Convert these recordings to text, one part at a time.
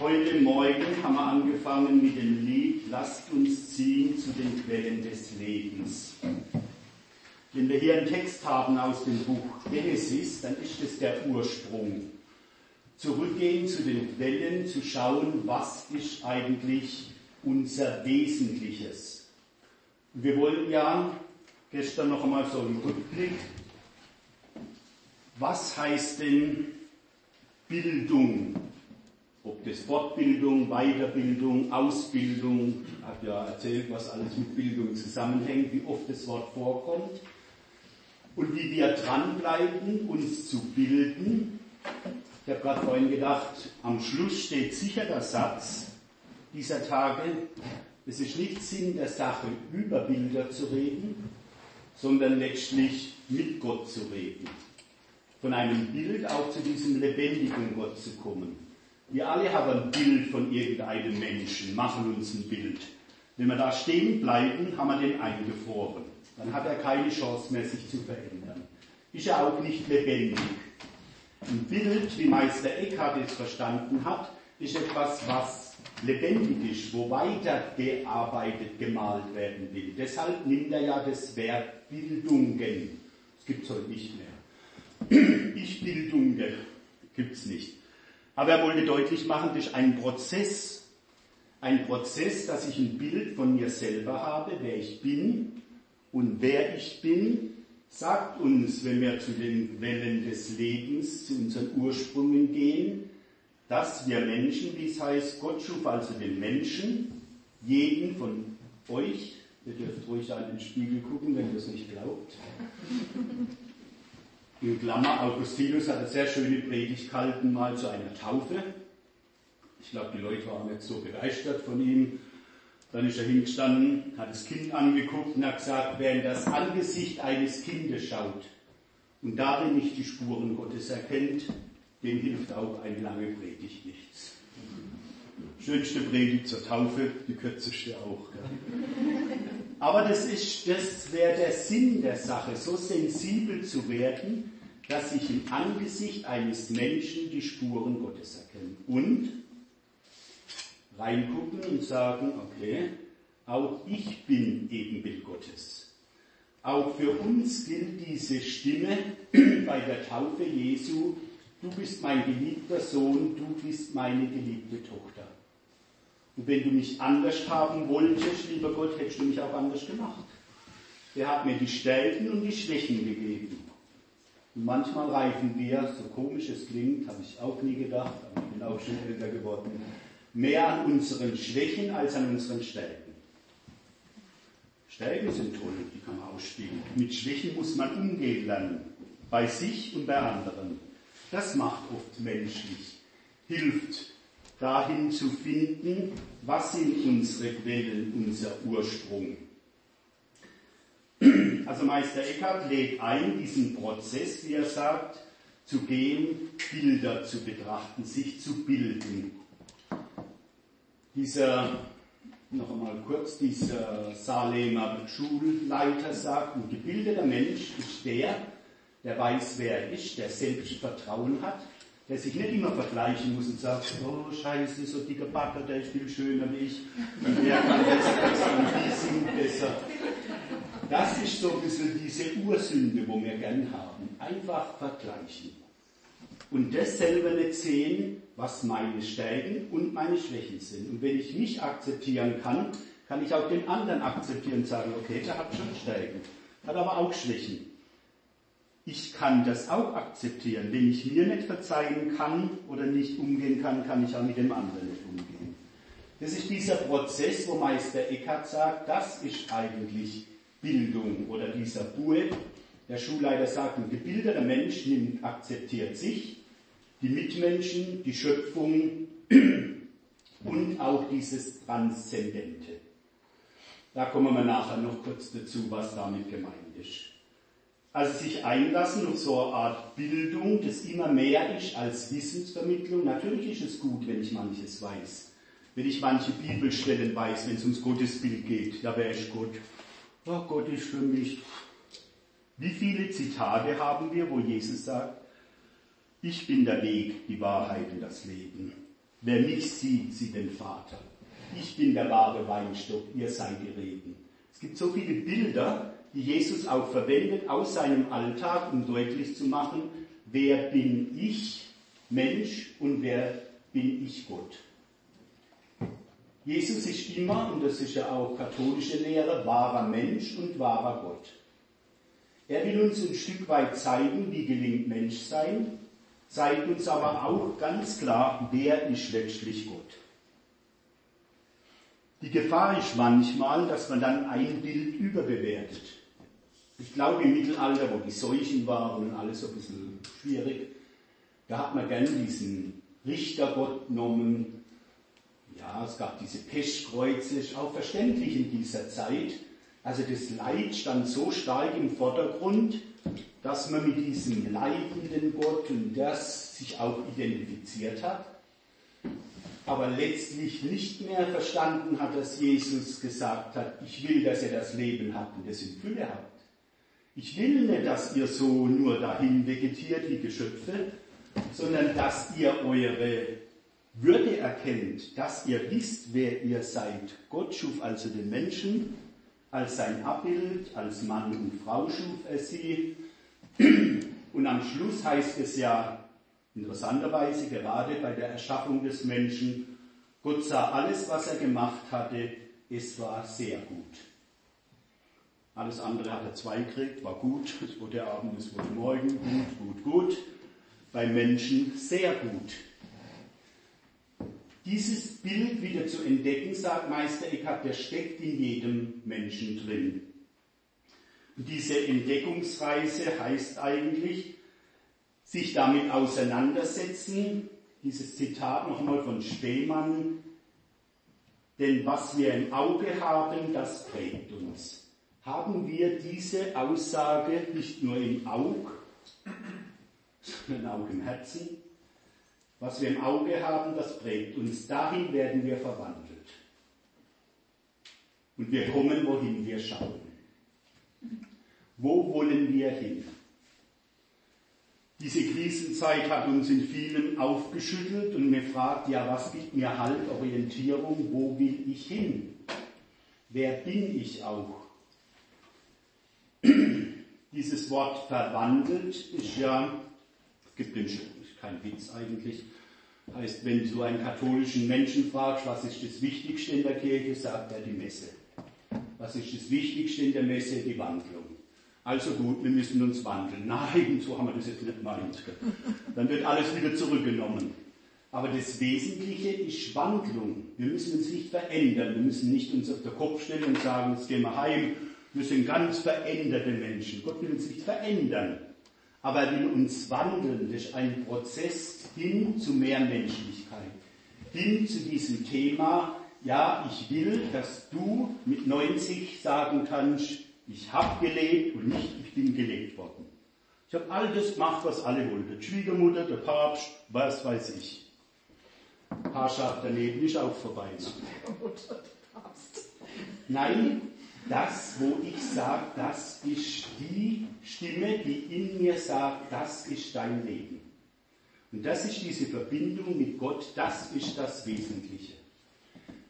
Heute Morgen haben wir angefangen mit dem Lied Lasst uns ziehen zu den Quellen des Lebens. Wenn wir hier einen Text haben aus dem Buch Genesis, dann ist es der Ursprung. Zurückgehen zu den Quellen, zu schauen, was ist eigentlich unser Wesentliches. Wir wollen ja gestern noch einmal so einen Rückblick. Was heißt denn Bildung? Ob das Fortbildung, Weiterbildung, Ausbildung, hat ja erzählt, was alles mit Bildung zusammenhängt, wie oft das Wort vorkommt und wie wir dranbleiben, uns zu bilden. Ich habe gerade vorhin gedacht, am Schluss steht sicher der Satz dieser Tage, es ist nicht Sinn der Sache, über Bilder zu reden, sondern letztlich mit Gott zu reden. Von einem Bild auch zu diesem lebendigen Gott zu kommen. Wir alle haben ein Bild von irgendeinem Menschen, machen uns ein Bild. Wenn wir da stehen bleiben, haben wir den eingefroren. Dann hat er keine Chance mehr, sich zu verändern. Ist er auch nicht lebendig. Ein Bild, wie Meister Eckhart es verstanden hat, ist etwas, was lebendig ist, wo weitergearbeitet, gemalt werden will. Deshalb nimmt er ja das Wert Bildungen. Das gibt es heute nicht mehr. Ich Bildungen gibt es nicht. Aber er wollte deutlich machen, das ist ein Prozess. Ein Prozess, dass ich ein Bild von mir selber habe, wer ich bin und wer ich bin, sagt uns, wenn wir zu den Wellen des Lebens, zu unseren Ursprüngen gehen, dass wir Menschen, wie es heißt, Gott schuf also den Menschen, jeden von euch, ihr dürft ruhig an den Spiegel gucken, wenn ihr es nicht glaubt, in Klammer, Augustinus hat eine sehr schöne Predigt gehalten, mal zu einer Taufe. Ich glaube, die Leute waren nicht so begeistert von ihm. Dann ist er hingestanden, hat das Kind angeguckt und hat gesagt, wer in das Angesicht eines Kindes schaut und darin nicht die Spuren Gottes erkennt, dem hilft auch eine lange Predigt nichts. Schönste Predigt zur Taufe, die kürzeste auch. Gell? Aber das das wäre der Sinn der Sache, so sensibel zu werden, dass ich im Angesicht eines Menschen die Spuren Gottes erkenne. Und reingucken und sagen, okay, auch ich bin Ebenbild Gottes. Auch für uns gilt diese Stimme bei der Taufe Jesu, du bist mein geliebter Sohn, du bist meine geliebte Tochter. Und wenn du mich anders haben wolltest, lieber Gott, hättest du mich auch anders gemacht. Er hat mir die Stärken und die Schwächen gegeben. Und manchmal reifen wir, so komisch es klingt, habe ich auch nie gedacht, aber ich bin auch schon älter geworden, mehr an unseren Schwächen als an unseren Stärken. Stärken sind toll, die kann man ausspielen. Mit Schwächen muss man umgehen lernen, bei sich und bei anderen. Das macht oft menschlich, hilft dahin zu finden, was sind unsere Quellen, unser Ursprung. Also Meister Eckhart lädt ein, diesen Prozess, wie er sagt, zu gehen, Bilder zu betrachten, sich zu bilden. Dieser, noch einmal kurz, dieser Salemer Schulleiter sagt, ein gebildeter Mensch ist der, der weiß, wer er ist, der Selbstvertrauen hat, der sich nicht immer vergleichen muss und sagt, oh scheiße, so dicker Backer, der ist viel schöner wie ich und der kann besser, besser und die sind besser. Das ist so ein bisschen diese Ursünde, wo wir gern haben. Einfach vergleichen. Und das selber nicht sehen, was meine Stärken und meine Schwächen sind. Und wenn ich mich akzeptieren kann, kann ich auch den anderen akzeptieren und sagen, okay, der hat schon Stärken, hat aber auch Schwächen ich kann das auch akzeptieren. Wenn ich mir nicht verzeihen kann oder nicht umgehen kann, kann ich auch mit dem anderen nicht umgehen. Das ist dieser Prozess, wo Meister Eckhart sagt, das ist eigentlich Bildung oder dieser Bue. Der Schulleiter sagt, ein gebildeter Mensch nimmt, akzeptiert sich, die Mitmenschen, die Schöpfung und auch dieses Transzendente. Da kommen wir nachher noch kurz dazu, was damit gemeint ist. Also sich einlassen auf so eine Art Bildung, das immer mehr ist als Wissensvermittlung. Natürlich ist es gut, wenn ich manches weiß. Wenn ich manche Bibelstellen weiß, wenn es ums Gottesbild geht, ja, wer ist Gott? Oh, Gott ist für mich. Wie viele Zitate haben wir, wo Jesus sagt, ich bin der Weg, die Wahrheit und das Leben. Wer mich sieht, sieht den Vater. Ich bin der wahre Weinstock, ihr seid die Reben. Es gibt so viele Bilder, die Jesus auch verwendet aus seinem Alltag, um deutlich zu machen, wer bin ich, Mensch, und wer bin ich, Gott. Jesus ist immer, und das ist ja auch katholische Lehre, wahrer Mensch und wahrer Gott. Er will uns ein Stück weit zeigen, wie gelingt Menschsein, zeigt uns aber auch ganz klar, wer ist letztlich Gott. Die Gefahr ist manchmal, dass man dann ein Bild überbewertet. Ich glaube im Mittelalter, wo die Seuchen waren und alles so ein bisschen schwierig, da hat man gern diesen Richtergott genommen. Ja, es gab diese Pestkreuze, ist auch verständlich in dieser Zeit. Also das Leid stand so stark im Vordergrund, dass man mit diesem leidenden Gott und das sich auch identifiziert hat, aber letztlich nicht mehr verstanden hat, dass Jesus gesagt hat, ich will, dass ihr das Leben habt und es in Fülle habt. Ich will nicht, dass ihr so nur dahin vegetiert wie Geschöpfe, sondern dass ihr eure Würde erkennt, dass ihr wisst, wer ihr seid. Gott schuf also den Menschen als sein Abbild, als Mann und Frau schuf er sie. Und am Schluss heißt es ja interessanterweise gerade bei der Erschaffung des Menschen, Gott sah alles, was er gemacht hatte, es war sehr gut. Alles andere hat er zwei gekriegt, war gut, es wurde Abend, es wurde Morgen, gut, gut, gut. Beim Menschen sehr gut. Dieses Bild wieder zu entdecken, sagt Meister Eckhart, der steckt in jedem Menschen drin. Und diese Entdeckungsreise heißt eigentlich, sich damit auseinandersetzen. Dieses Zitat nochmal von Spemann. Denn was wir im Auge haben, das prägt uns. Haben wir diese Aussage nicht nur im Auge, sondern auch im Herzen? Was wir im Auge haben, das prägt uns. Dahin werden wir verwandelt. Und wir kommen, wohin wir schauen. Wo wollen wir hin? Diese Krisenzeit hat uns in vielen aufgeschüttelt und mir fragt, ja, was gibt mir Halt, Orientierung, wo will ich hin? Wer bin ich auch? Dieses Wort verwandelt ist ja, gibt den, kein Witz eigentlich, heißt, wenn du einen katholischen Menschen fragst, was ist das Wichtigste in der Kirche, sagt er die Messe. Was ist das Wichtigste in der Messe? Die Wandlung. Also gut, wir müssen uns wandeln. Nein, so haben wir das jetzt nicht gemeint. Dann wird alles wieder zurückgenommen. Aber das Wesentliche ist Wandlung. Wir müssen uns nicht verändern. Wir müssen nicht uns auf den Kopf stellen und sagen, jetzt gehen wir heim. Wir sind ganz veränderte Menschen. Gott will uns nicht verändern. Aber er will uns wandeln durch einen Prozess hin zu mehr Menschlichkeit. Hin zu diesem Thema, ja, ich will, dass du mit 90 sagen kannst, ich habe gelebt und nicht ich bin gelebt worden. Ich habe all das gemacht, was alle wollten. Die Schwiegermutter, der Papst, was weiß ich. Paarschaft daneben ist auch vorbei. Nein, das, wo ich sage, das ist die Stimme, die in mir sagt, das ist dein Leben. Und das ist diese Verbindung mit Gott, das ist das Wesentliche.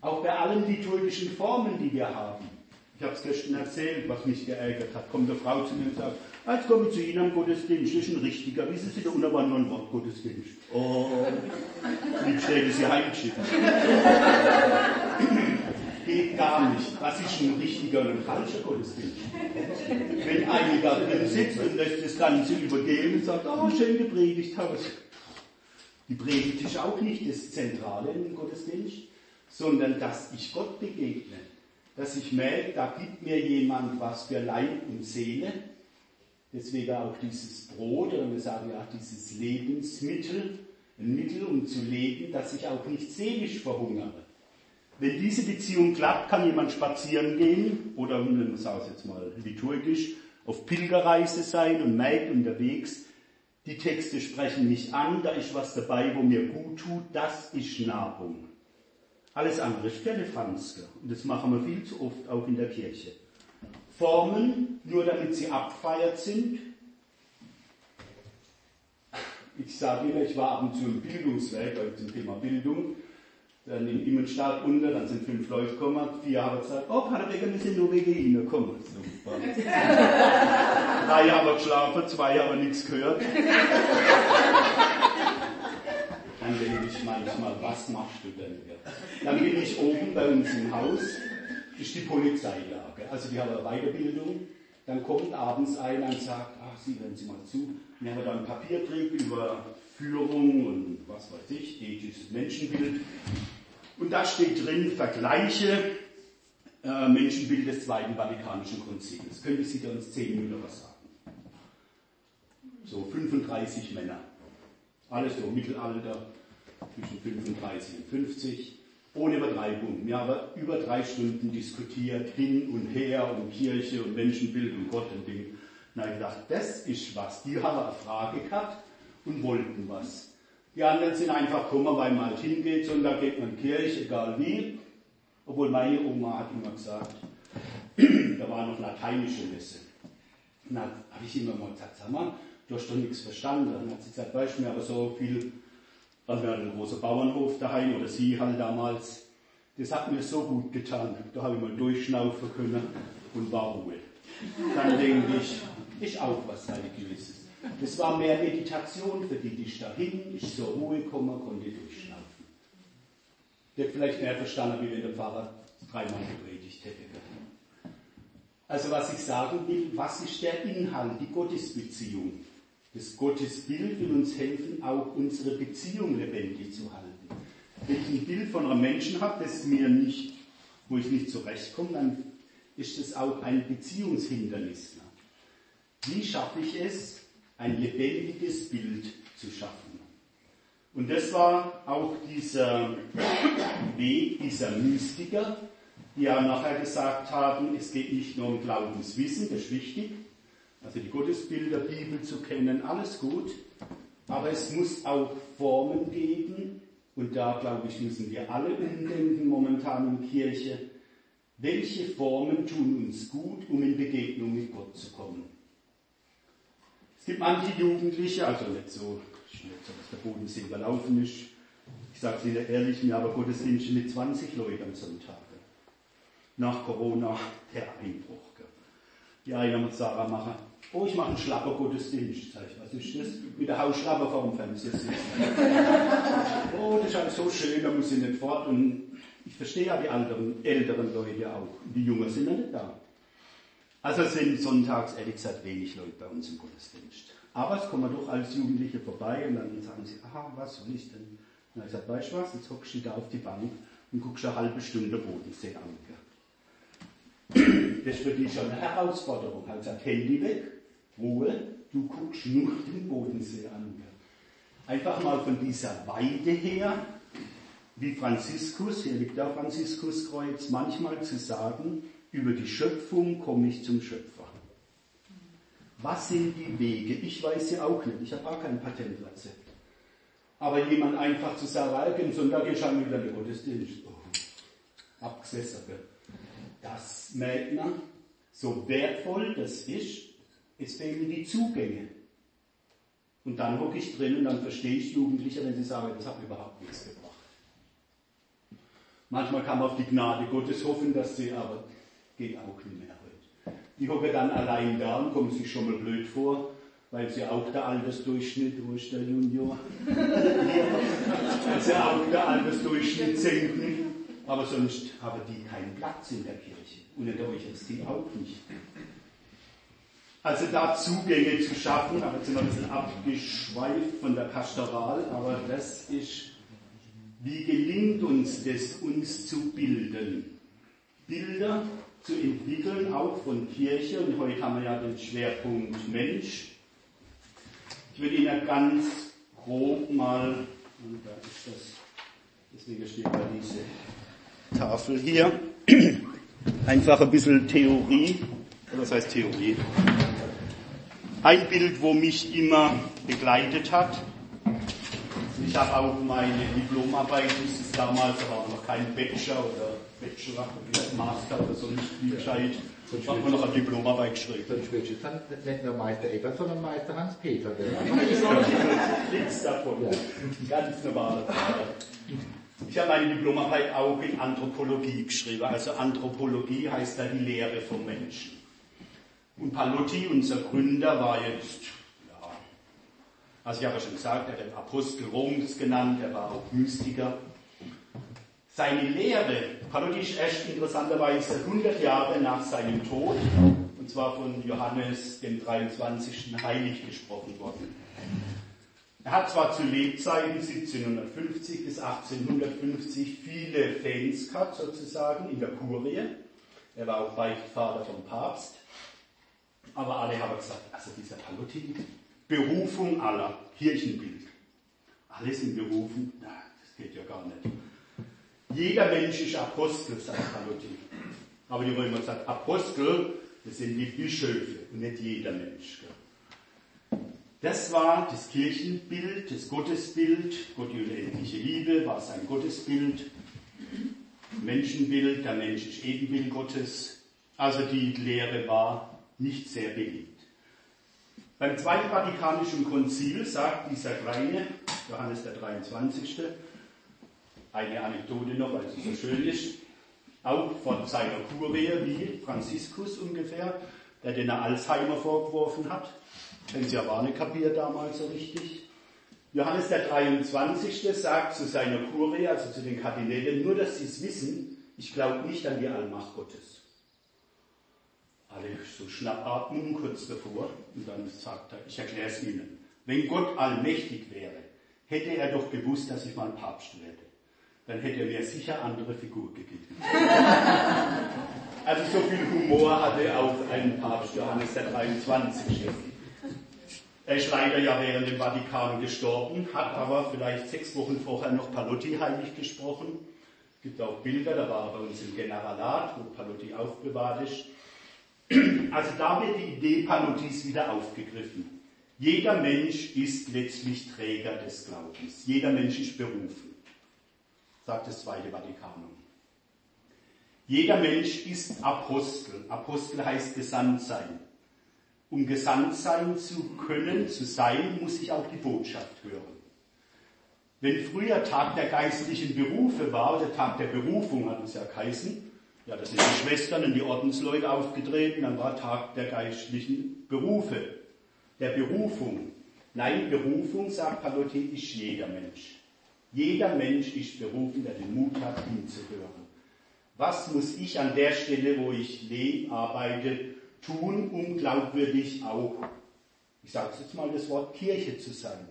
Auch bei allen liturgischen Formen, die wir haben. Ich habe es gestern erzählt, was mich geärgert hat. Kommt eine Frau zu mir und sagt, jetzt komme ich zu Ihnen am Gottesdienst, das ist ein richtiger. Wie ist es wieder aber nur ein Wort Gottesdienst? Oh, wie steht es hier heimgeschickt? Geht gar nicht. Was ist ein richtiger und ein falscher Gottesdienst? Wenn einer da drin sitzt und lässt das Ganze übergehen und sagt, oh, schön gepredigt hast. Die Predigt ist auch nicht das Zentrale im Gottesdienst, sondern dass ich Gott begegne dass ich merke, da gibt mir jemand was für Leib und Seele. Deswegen auch dieses Brot, oder wir sagen ja dieses Lebensmittel, ein Mittel, um zu leben, dass ich auch nicht seelisch verhungere. Wenn diese Beziehung klappt, kann jemand spazieren gehen oder, wir sagen es jetzt mal liturgisch, auf Pilgerreise sein und merkt unterwegs, die Texte sprechen mich an, da ist was dabei, wo mir gut tut, das ist Nahrung. Alles andere ist Firlefanzke. Und das machen wir viel zu oft auch in der Kirche. Formen, nur damit sie abfeiert sind. Ich sage immer, ich war ab und zu im Bildungswerk, also zum Thema Bildung. Dann in Immenstadt unter, dann sind fünf Leute gekommen, vier haben gesagt, oh, Becker, wir sind nur wegen Ihnen gekommen. Super. Drei haben geschlafen, zwei haben nichts gehört. Dann denke ich manchmal, was machst du denn hier? Dann bin ich oben bei uns im Haus, ist die Polizeilage. Also die haben eine Weiterbildung. Dann kommt abends einer und sagt, ach, Sie hören Sie mal zu. Wir haben da einen Papiertrieb über Führung und was weiß ich, ethisches Menschenbild. Und da steht drin, Vergleiche äh, Menschenbild des Zweiten Vatikanischen Konzils. Könnte Sie da uns zehn Minuten was sagen? So 35 Männer. Alles so Mittelalter, zwischen 35 und 50, ohne Übertreibung. Wir haben über drei Stunden diskutiert, hin und her, um Kirche und Menschenbild und Gott und Ding. Na, ich gedacht, das ist was. Die haben eine Frage gehabt und wollten was. Die anderen sind einfach gekommen, weil man halt hingeht, und da geht man in die Kirche, egal wie. Obwohl meine Oma hat immer gesagt, da war noch lateinische Messe. Und dann habe ich immer mal gesagt, sag mal, du hast doch nichts verstanden. Dann hat sie gesagt, weißt du, mir aber so viel, also wir hatten einen großen Bauernhof daheim, oder sie halt damals, das hat mir so gut getan. Da habe ich mal durchschnaufen können und war Ruhe. Dann denke ich, ich auch was Religiöses. Das war mehr Meditation für die, die ich dahin, ich zur Ruhe komme, konnte durchschnaufen. Der hat vielleicht mehr verstanden, wie wenn der Pfarrer dreimal gepredigt hätte. Also was ich sagen will, was ist der Inhalt, die Gottesbeziehung? Das Gottesbild will uns helfen, auch unsere Beziehung lebendig zu halten. Wenn ich ein Bild von einem Menschen habe, das mir nicht, wo ich nicht zurechtkomme, dann ist das auch ein Beziehungshindernis. Wie schaffe ich es, ein lebendiges Bild zu schaffen? Und das war auch dieser Weg dieser Mystiker, die ja nachher gesagt haben, es geht nicht nur um Glaubenswissen, das ist wichtig, also die Gottesbilder, Bibel zu kennen, alles gut, aber es muss auch Formen geben, und da glaube ich, müssen wir alle umdenken momentan in Kirche, welche Formen tun uns gut, um in Begegnung mit Gott zu kommen. Es gibt manche Jugendliche, also nicht so, nicht so dass der Bodensee überlaufen ist, ich sage es Ihnen ehrlich, mir aber Gottesdienste mit 20 Leuten am Sonntag. Nach Corona der Einbruch. Die einen mit Sarah machen, oh, ich mache einen schlapper Gottesdienst. Sag ich, was ist das? Mit der Hausschlapper vor dem Fenster sitzen. oh, das ist alles so schön, da muss ich nicht fort. Und ich verstehe ja die älteren, älteren Leute auch. Die Jungen sind ja nicht da. Also es sind sonntags, ehrlich gesagt, wenig Leute bei uns im Gottesdienst. Aber es kommen doch als Jugendliche vorbei und dann sagen sie, aha, was soll ich denn? Und ich gesagt, weißt du was, jetzt hockst du da auf die Bank und guckst eine halbe Stunde Bodensee an. Das ist für dich schon eine Herausforderung. Habe gesagt, Handy weg, Ruhe, du guckst nur den Bodensee an. Einfach mal von dieser Weide her, wie Franziskus, hier liegt da Franziskuskreuz, manchmal zu sagen, über die Schöpfung komme ich zum Schöpfer. Was sind die Wege? Ich weiß sie auch nicht. Ich habe auch kein Patentrezept. Aber jemand einfach zu sagen, am Sonntag ist schon wieder der Gottesdienst. Oh, abgesessen. Das merkt man, so wertvoll das ist, es fehlen die Zugänge. Und dann hocke ich drin und dann verstehe ich Jugendliche, wenn sie sagen, das hat überhaupt nichts gebracht. Manchmal kann man auf die Gnade Gottes hoffen, dass sie aber geht auch nicht mehr heute. Die hocke dann allein da und kommen sich schon mal blöd vor, weil sie auch der Altersdurchschnitt, wo ist der Junior? weil sie auch der Altersdurchschnitt senken, aber sonst haben die keinen Platz in der Kirche und in der Eucharistie auch nicht. Also da Zugänge zu schaffen, aber jetzt sind wir ein bisschen abgeschweift von der Pastoral, aber das ist, wie gelingt uns das, uns zu bilden? Bilder zu entwickeln, auch von Kirche, und heute haben wir ja den Schwerpunkt Mensch. Ich will Ihnen ganz grob mal, und da ist das, deswegen steht da diese Tafel hier, einfach ein bisschen Theorie, was heißt Theorie? Ein Bild, wo mich immer begleitet hat, Ich habe auch meine Diplomarbeit, das ist damals, da war noch kein Bachelor oder Bachelor Master oder so wie gescheit. Ich habe noch eine Diplomarbeit geschrieben. Sonst willst du dann nicht nur Meister Ebert, sondern Meister Hans-Peter. Nichts davon. Ganz normal. Ich habe meine Diplomarbeit auch in Anthropologie geschrieben. Also Anthropologie heißt da die Lehre vom Menschen. Und Palotti, unser Gründer, war jetzt, ja, also ich habe ja schon gesagt, er hat den Apostel Roms genannt, er war auch Mystiker. Seine Lehre, ist erst interessanterweise 100 Jahre nach seinem Tod, und zwar von Johannes dem 23. heilig gesprochen worden. Er hat zwar zu Lebzeiten 1750 bis 1850 viele Fans gehabt, sozusagen, in der Kurie. Er war auch Beichtvater vom Papst. Aber alle haben gesagt, also dieser Palotin, Berufung aller, Kirchenbild. Alle sind berufen, na, das geht ja gar nicht. Jeder Mensch ist Apostel, sagt Palotin. Aber die Römer sagt, Apostel, das sind die Bischöfe und nicht jeder Mensch. Das war das Kirchenbild, das Gottesbild. Gott die unendliche Liebe war sein Gottesbild. Menschenbild, der Mensch ist Ebenbild Gottes. Also die Lehre war nicht sehr beliebt. Beim Zweiten Vatikanischen Konzil sagt dieser kleine Johannes der 23. eine Anekdote noch, weil sie so schön ist, auch von seiner Kurie wie Franziskus ungefähr, der den Alzheimer vorgeworfen hat. Wenn sie aber auch nicht kapiert damals so richtig. Johannes der 23. sagt zu seiner Kurie, also zu den Kardinälen, nur dass sie es wissen, ich glaube nicht an die Allmacht Gottes. Alle so Schnappatmung kurz davor und dann sagt er, ich erkläre es Ihnen. Wenn Gott allmächtig wäre, hätte er doch gewusst, dass ich mal Papst werde. Dann hätte er mir sicher andere Figur gegeben. also so viel Humor hatte auch ein Papst Johannes der 23. Er ist leider ja während dem Vatikan gestorben, hat aber vielleicht sechs Wochen vorher noch Palotti heilig gesprochen. Es gibt auch Bilder, da war er bei uns im Generalat, wo Palotti aufbewahrt ist. Also da wird die Idee Palottis wieder aufgegriffen. Jeder Mensch ist letztlich Träger des Glaubens. Jeder Mensch ist berufen, sagt das Zweite Vatikanum. Jeder Mensch ist Apostel. Apostel heißt gesandt sein. Um gesandt sein zu können, zu sein, muss ich auch die Botschaft hören. Wenn früher Tag der geistlichen Berufe war, oder Tag der Berufung hat es ja geheißen, ja, da sind die Schwestern und die Ordensleute aufgetreten, dann war Tag der geistlichen Berufe, der Berufung. Nein, Berufung, sagt Palotti, ist jeder Mensch. Jeder Mensch ist berufen, der den Mut hat, hinzuhören. Was muss ich an der Stelle, wo ich lebe, arbeite, tun, um glaubwürdig auch, ich sage jetzt mal das Wort Kirche zu sein.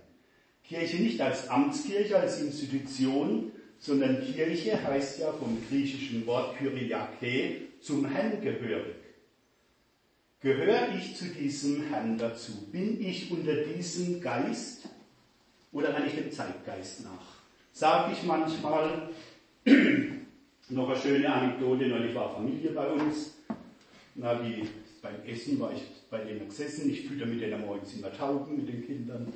Kirche nicht als Amtskirche, als Institution, sondern Kirche heißt ja vom griechischen Wort Kyriake zum Herrn gehörig. Gehöre ich zu diesem Herrn dazu? Bin ich unter diesem Geist oder renne ich dem Zeitgeist nach? Sage ich manchmal, noch eine schöne Anekdote, neulich war Familie bei uns, na, die beim Essen war ich bei denen gesessen, ich fütter mit denen morgens immer Tauben mit den Kindern.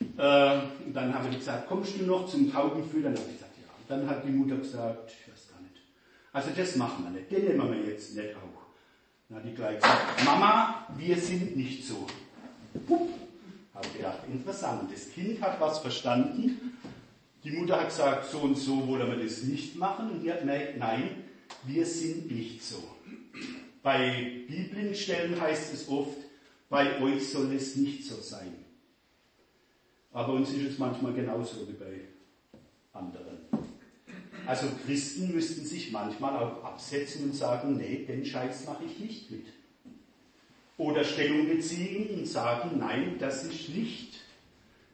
Äh, und dann habe ich gesagt, kommst du noch zum Taubenfüttern? Dann habe ich gesagt, ja. Und dann hat die Mutter gesagt, ich weiß gar nicht. Also das machen wir nicht, den nehmen wir jetzt nicht auch. Dann hat die gleich gesagt, Mama, wir sind nicht so. Habe gedacht, interessant. Das Kind hat was verstanden. Die Mutter hat gesagt, so und so wollen wir das nicht machen. Und die hat gemerkt, nein, wir sind nicht so. Bei Bibelstellen heißt es oft, bei euch soll es nicht so sein. Aber uns ist es manchmal genauso wie bei anderen. Also Christen müssten sich manchmal auch absetzen und sagen, nee, den Scheiß mache ich nicht mit. Oder Stellung beziehen und sagen, nein, das ist nicht.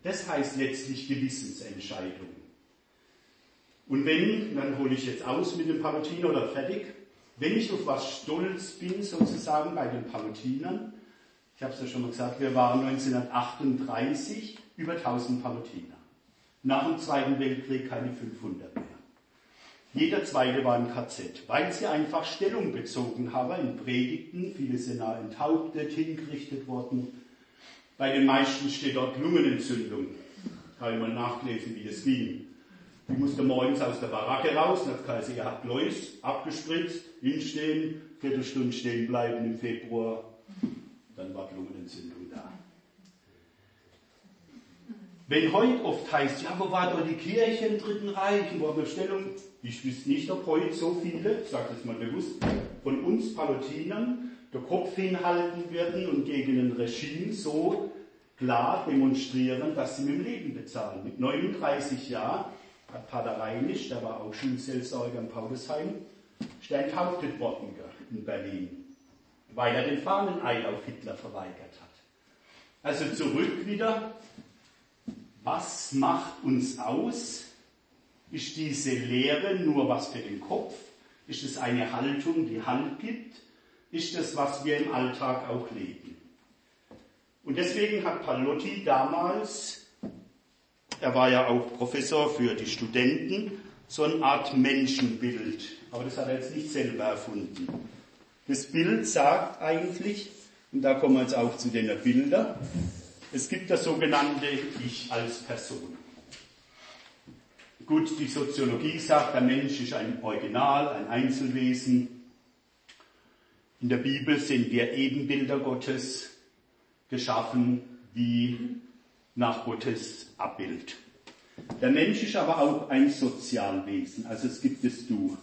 Das heißt letztlich Gewissensentscheidung. Und wenn, dann hole ich jetzt aus mit dem Palutiner oder fertig, wenn ich auf was stolz bin, sozusagen bei den Palutinern, ich habe es ja schon mal gesagt, wir waren 1938 über 1000 Palutiner. Nach dem Zweiten Weltkrieg keine 500 mehr. Jeder zweite war im KZ, weil sie einfach Stellung bezogen haben in Predigten. Viele sind enthauptet, hingerichtet worden. Bei den meisten steht dort Lungenentzündung. Habe ich mal nachgelesen, wie das ging. Die musste morgens aus der Baracke raus und hat gesagt, ihr habt Lois abgespritzt, hinstehen, Viertelstunde stehen bleiben im Februar. Dann war Lungenentzündung da. Wenn heute oft heißt, ja, wo war doch die Kirche im Dritten Reich, wo haben wir Stellung? Ich wüsste nicht, ob heute so viele, ich sage das mal bewusst, von uns Palutinern der Kopf hinhalten würden und gegen ein Regime so klar demonstrieren, dass sie mit dem Leben bezahlen. Mit 39 Jahren Pater Reinisch, der war auch Schulseelsorger in Paulusheim, ist er enthauptet worden in Berlin, weil er den Fahneneid auf Hitler verweigert hat. Also zurück wieder, was macht uns aus? Ist diese Lehre nur was für den Kopf? Ist es eine Haltung, die Halt gibt? Ist es, was wir im Alltag auch leben? Und deswegen hat Palotti damals er war ja auch Professor für die Studenten, so eine Art Menschenbild. Aber das hat er jetzt nicht selber erfunden. Das Bild sagt eigentlich, und da kommen wir jetzt auch zu den Bildern, es gibt das sogenannte Ich als Person. Gut, die Soziologie sagt, der Mensch ist ein Original, ein Einzelwesen. In der Bibel sind wir Ebenbilder Gottes geschaffen, wie nach Gottes Abbild. Der Mensch ist aber auch ein Sozialwesen, also es gibt das Du.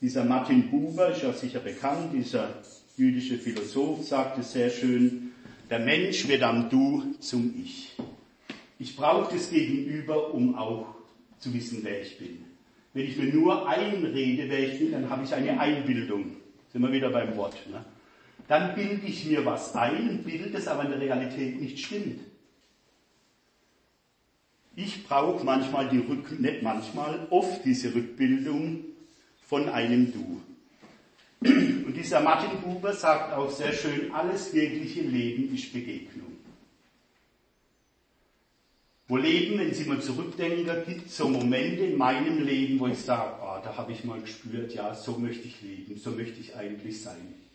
Dieser Martin Buber ist ja sicher bekannt, dieser jüdische Philosoph sagt es sehr schön, der Mensch wird am Du zum Ich. Ich brauche das Gegenüber, um auch zu wissen, wer ich bin. Wenn ich mir nur einrede, wer ich bin, dann habe ich eine Einbildung. Sind wir wieder beim Wort. Ne? Dann bilde ich mir was ein, ein Bild, das aber in der Realität nicht stimmt. Ich brauche manchmal die Rück, nicht manchmal, oft diese Rückbildung von einem Du. Und dieser Martin Buber sagt auch sehr schön, alles wirkliche Leben ist Begegnung. Wo Leben, wenn Sie mal zurückdenken, gibt es so Momente in meinem Leben, wo ich sage, oh, da habe ich mal gespürt, ja, so möchte ich leben, so möchte ich eigentlich sein.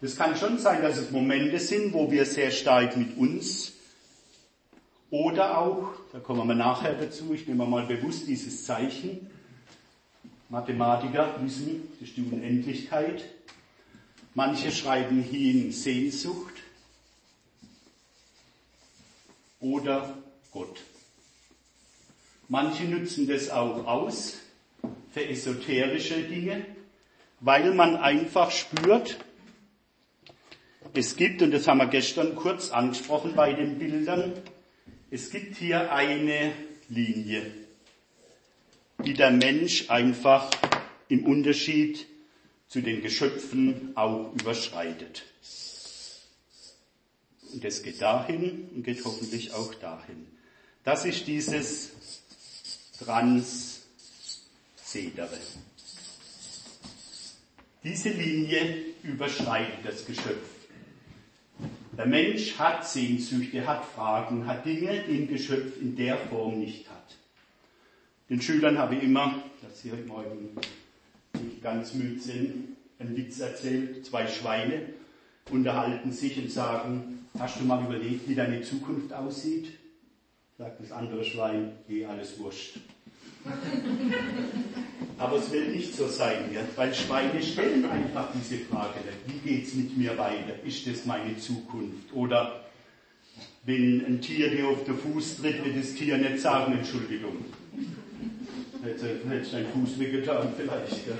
Das kann schon sein, dass es Momente sind, wo wir sehr stark mit uns oder auch, da kommen wir nachher dazu, ich nehme mal bewusst dieses Zeichen, Mathematiker wissen, das ist die Unendlichkeit. Manche schreiben hin Sehnsucht oder Gott. Manche nutzen das auch aus für esoterische Dinge, weil man einfach spürt, es gibt, und das haben wir gestern kurz angesprochen bei den Bildern, es gibt hier eine Linie, die der Mensch einfach im Unterschied zu den Geschöpfen auch überschreitet. Und es geht dahin und geht hoffentlich auch dahin. Das ist dieses Transzedere. Diese Linie überschreitet das Geschöpf. Der Mensch hat Sehnsüchte, hat Fragen, hat Dinge, die ein Geschöpf in der Form nicht hat. Den Schülern habe ich immer, dass sie heute Morgen nicht ganz müde sind, einen Witz erzählt. Zwei Schweine unterhalten sich und sagen, hast du mal überlegt, wie deine Zukunft aussieht? Sagt das andere Schwein, eh alles wurscht. Aber es wird nicht so sein, ja? weil Schweine stellen einfach diese Frage, wie geht's mit mir weiter? Ist das meine Zukunft? Oder wenn ein Tier dir auf den Fuß tritt, wird das Tier nicht sagen, Entschuldigung. Hätte, hätte dein Fuß wehgetan vielleicht. Ja?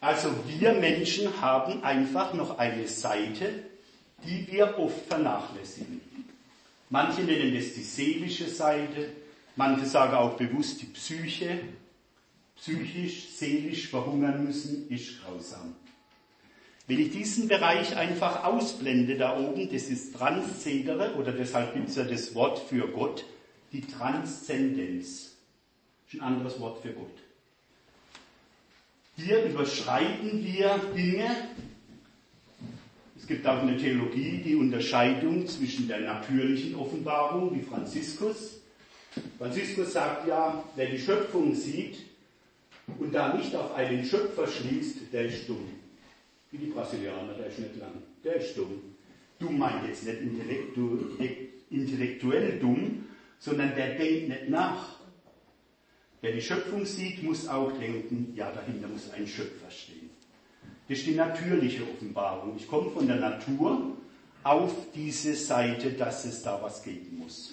Also wir Menschen haben einfach noch eine Seite, die wir oft vernachlässigen. Manche nennen das die seelische Seite, Manche sagen auch bewusst, die Psyche, psychisch, seelisch verhungern müssen, ist grausam. Wenn ich diesen Bereich einfach ausblende da oben, das ist Transzedere, oder deshalb gibt es ja das Wort für Gott, die Transzendenz. Ist ein anderes Wort für Gott. Hier überschreiten wir Dinge. Es gibt auch eine Theologie, die Unterscheidung zwischen der natürlichen Offenbarung, wie Franziskus, Franziskus sagt ja, wer die Schöpfung sieht und da nicht auf einen Schöpfer schließt, der ist dumm. Wie die Brasilianer, der ist nicht lang, der ist dumm. Dumm meint jetzt nicht intellektu intellektuell dumm, sondern der denkt nicht nach. Wer die Schöpfung sieht, muss auch denken, ja, dahinter muss ein Schöpfer stehen. Das ist die natürliche Offenbarung. Ich komme von der Natur auf diese Seite, dass es da was geben muss.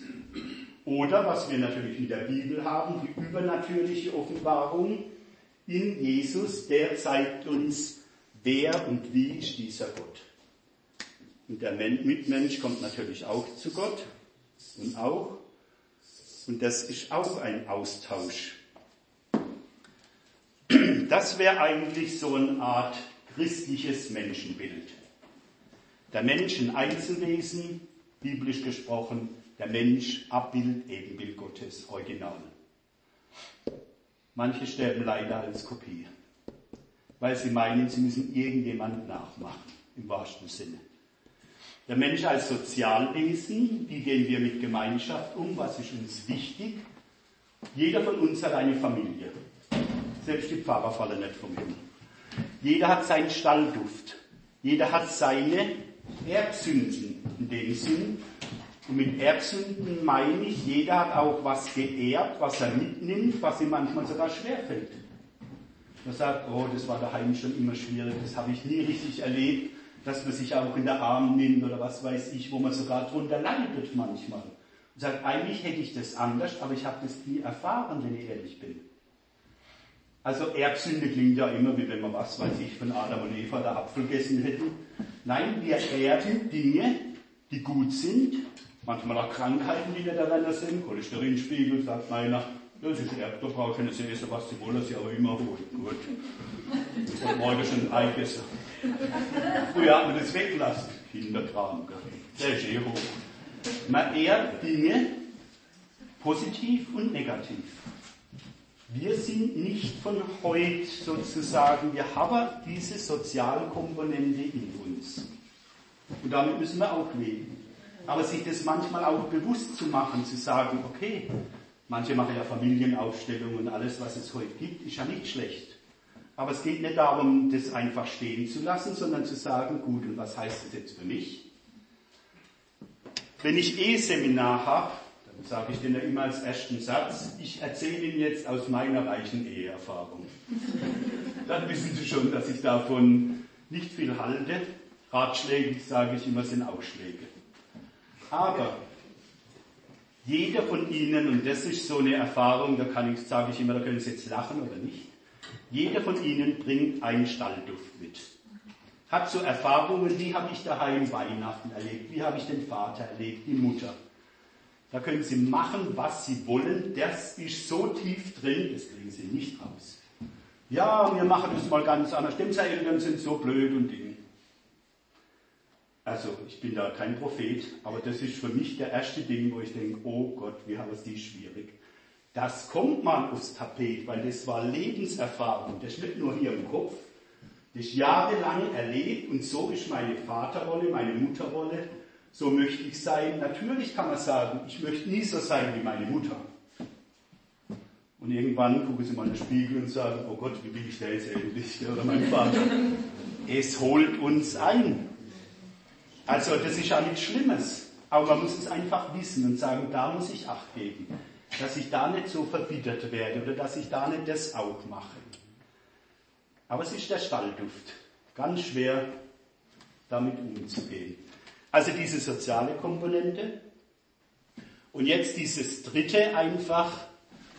Oder was wir natürlich in der Bibel haben, die übernatürliche Offenbarung in Jesus, der zeigt uns, wer und wie ist dieser Gott. Und der Mitmensch kommt natürlich auch zu Gott und auch. Und das ist auch ein Austausch. Das wäre eigentlich so eine Art christliches Menschenbild. Der Mensch ein Einzelwesen, biblisch gesprochen, der Mensch Abbild, Ebenbild Gottes, Original. Manche sterben leider als Kopie, weil sie meinen, sie müssen irgendjemand nachmachen, im wahrsten Sinne. Der Mensch als Sozialwesen, wie gehen wir mit Gemeinschaft um, was ist uns wichtig? Jeder von uns hat eine Familie. Selbst die Pfarrer fallen nicht vom Himmel. Jeder hat seinen Stallduft. Jeder hat seine Erbsünden in dem Sinn. Und mit Erbsünden meine ich, jeder hat auch was geerbt, was er mitnimmt, was ihm manchmal sogar schwerfällt. Man sagt, oh, das war daheim schon immer schwierig, das habe ich nie richtig erlebt dass man sich auch in der Arm nimmt oder was weiß ich, wo man sogar drunter leidet manchmal. Und sagt, eigentlich hätte ich das anders, aber ich habe das nie erfahren, wenn ich ehrlich bin. Also Erbsünde klingt ja immer, wie wenn man was weiß ich von Adam und Eva der Apfel gegessen hätten. Nein, wir erben Dinge, die gut sind, manchmal auch Krankheiten, die nicht errenner sind. Cholesterinspiegel, sagt meiner, das ist braucht keine sie essen, was sie wollen, sie aber immer holen. Gut. Habe morgen schon ein Ei gegessen. Früher hat man das weggelassen. Kinderkram. Der ist eh hoch. Man ehrt Dinge positiv und negativ. Wir sind nicht von heute sozusagen, wir haben diese soziale Komponente in uns. Und damit müssen wir auch leben. Aber sich das manchmal auch bewusst zu machen, zu sagen, okay, manche machen ja Familienaufstellungen und alles, was es heute gibt, ist ja nicht schlecht. Aber es geht nicht darum, das einfach stehen zu lassen, sondern zu sagen, gut, und was heißt das jetzt für mich? Wenn ich E-Seminar habe, dann sage ich denen ja immer als ersten Satz, ich erzähle Ihnen jetzt aus meiner reichen Eheerfahrung. Dann wissen Sie schon, dass ich davon nicht viel halte. Ratschläge, sage ich immer, sind Ausschläge. Aber jeder von Ihnen, und das ist so eine Erfahrung, da kann ich, sage ich immer, da können Sie jetzt lachen oder nicht, jeder von Ihnen bringt einen Stallduft mit. Hat so Erfahrungen, wie habe ich daheim Weihnachten erlebt, wie habe ich den Vater erlebt, die Mutter. Da können Sie machen, was Sie wollen. Das ist so tief drin, das kriegen Sie nicht raus. Ja, wir machen das mal ganz anders. Stimmt, Eltern sind so blöd und Ding. Also, ich bin da kein Prophet, aber das ist für mich der erste Ding, wo ich denke, oh Gott, wie haben es die schwierig. Das kommt mal aufs Tapet, weil das war Lebenserfahrung. Das ist nicht nur hier im Kopf. Das ist jahrelang erlebt und so ist meine Vaterrolle, meine Mutterrolle. So möchte ich sein. Natürlich kann man sagen, ich möchte nie so sein wie meine Mutter. Und irgendwann gucken sie mal in den Spiegel und sagen, oh Gott, wie bin ich da jetzt ähnlich? Oder mein Vater. es holt uns ein. Also das ist ja nichts Schlimmes. Aber man muss es einfach wissen und sagen, da muss ich Acht geben dass ich da nicht so verbittert werde oder dass ich da nicht das auch mache. Aber es ist der Stallduft. Ganz schwer damit umzugehen. Also diese soziale Komponente. Und jetzt dieses dritte einfach.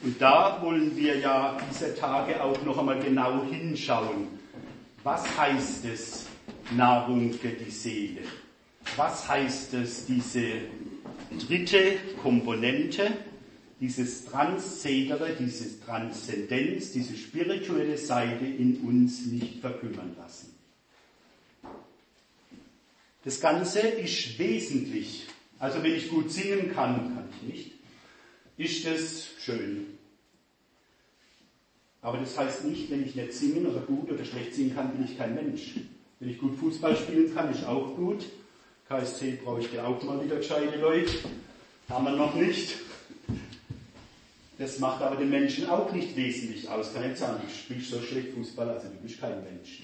Und da wollen wir ja diese Tage auch noch einmal genau hinschauen. Was heißt es Nahrung für die Seele? Was heißt es diese dritte Komponente? dieses Transzedere, diese Transzendenz, diese spirituelle Seite in uns nicht verkümmern lassen. Das Ganze ist wesentlich. Also wenn ich gut singen kann, kann ich nicht, ist das schön. Aber das heißt nicht, wenn ich nicht singen oder gut oder schlecht singen kann, bin ich kein Mensch. Wenn ich gut Fußball spielen kann, ist auch gut. KSC ich ja auch mal wieder gescheite Leute. Haben wir noch nicht. Das macht aber den Menschen auch nicht wesentlich aus. Kann nicht sagen, du spielst so schlecht Fußball, also du bist kein Mensch.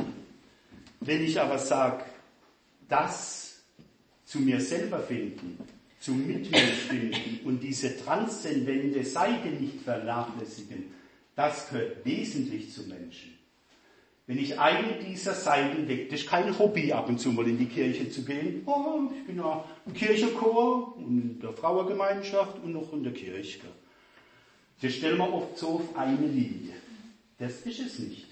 Wenn ich aber sage, das zu mir selber finden, zum Mitmensch finden und diese transzendente Seite nicht vernachlässigen, das gehört wesentlich zum Menschen. Wenn ich eine dieser Seiten weg, das ist kein Hobby, ab und zu mal in die Kirche zu gehen. Oh, ich bin ja im Kirchenchor und in der Frauengemeinschaft und noch in der Kirche. Das stellen wir oft so auf eine Linie. Das ist es nicht.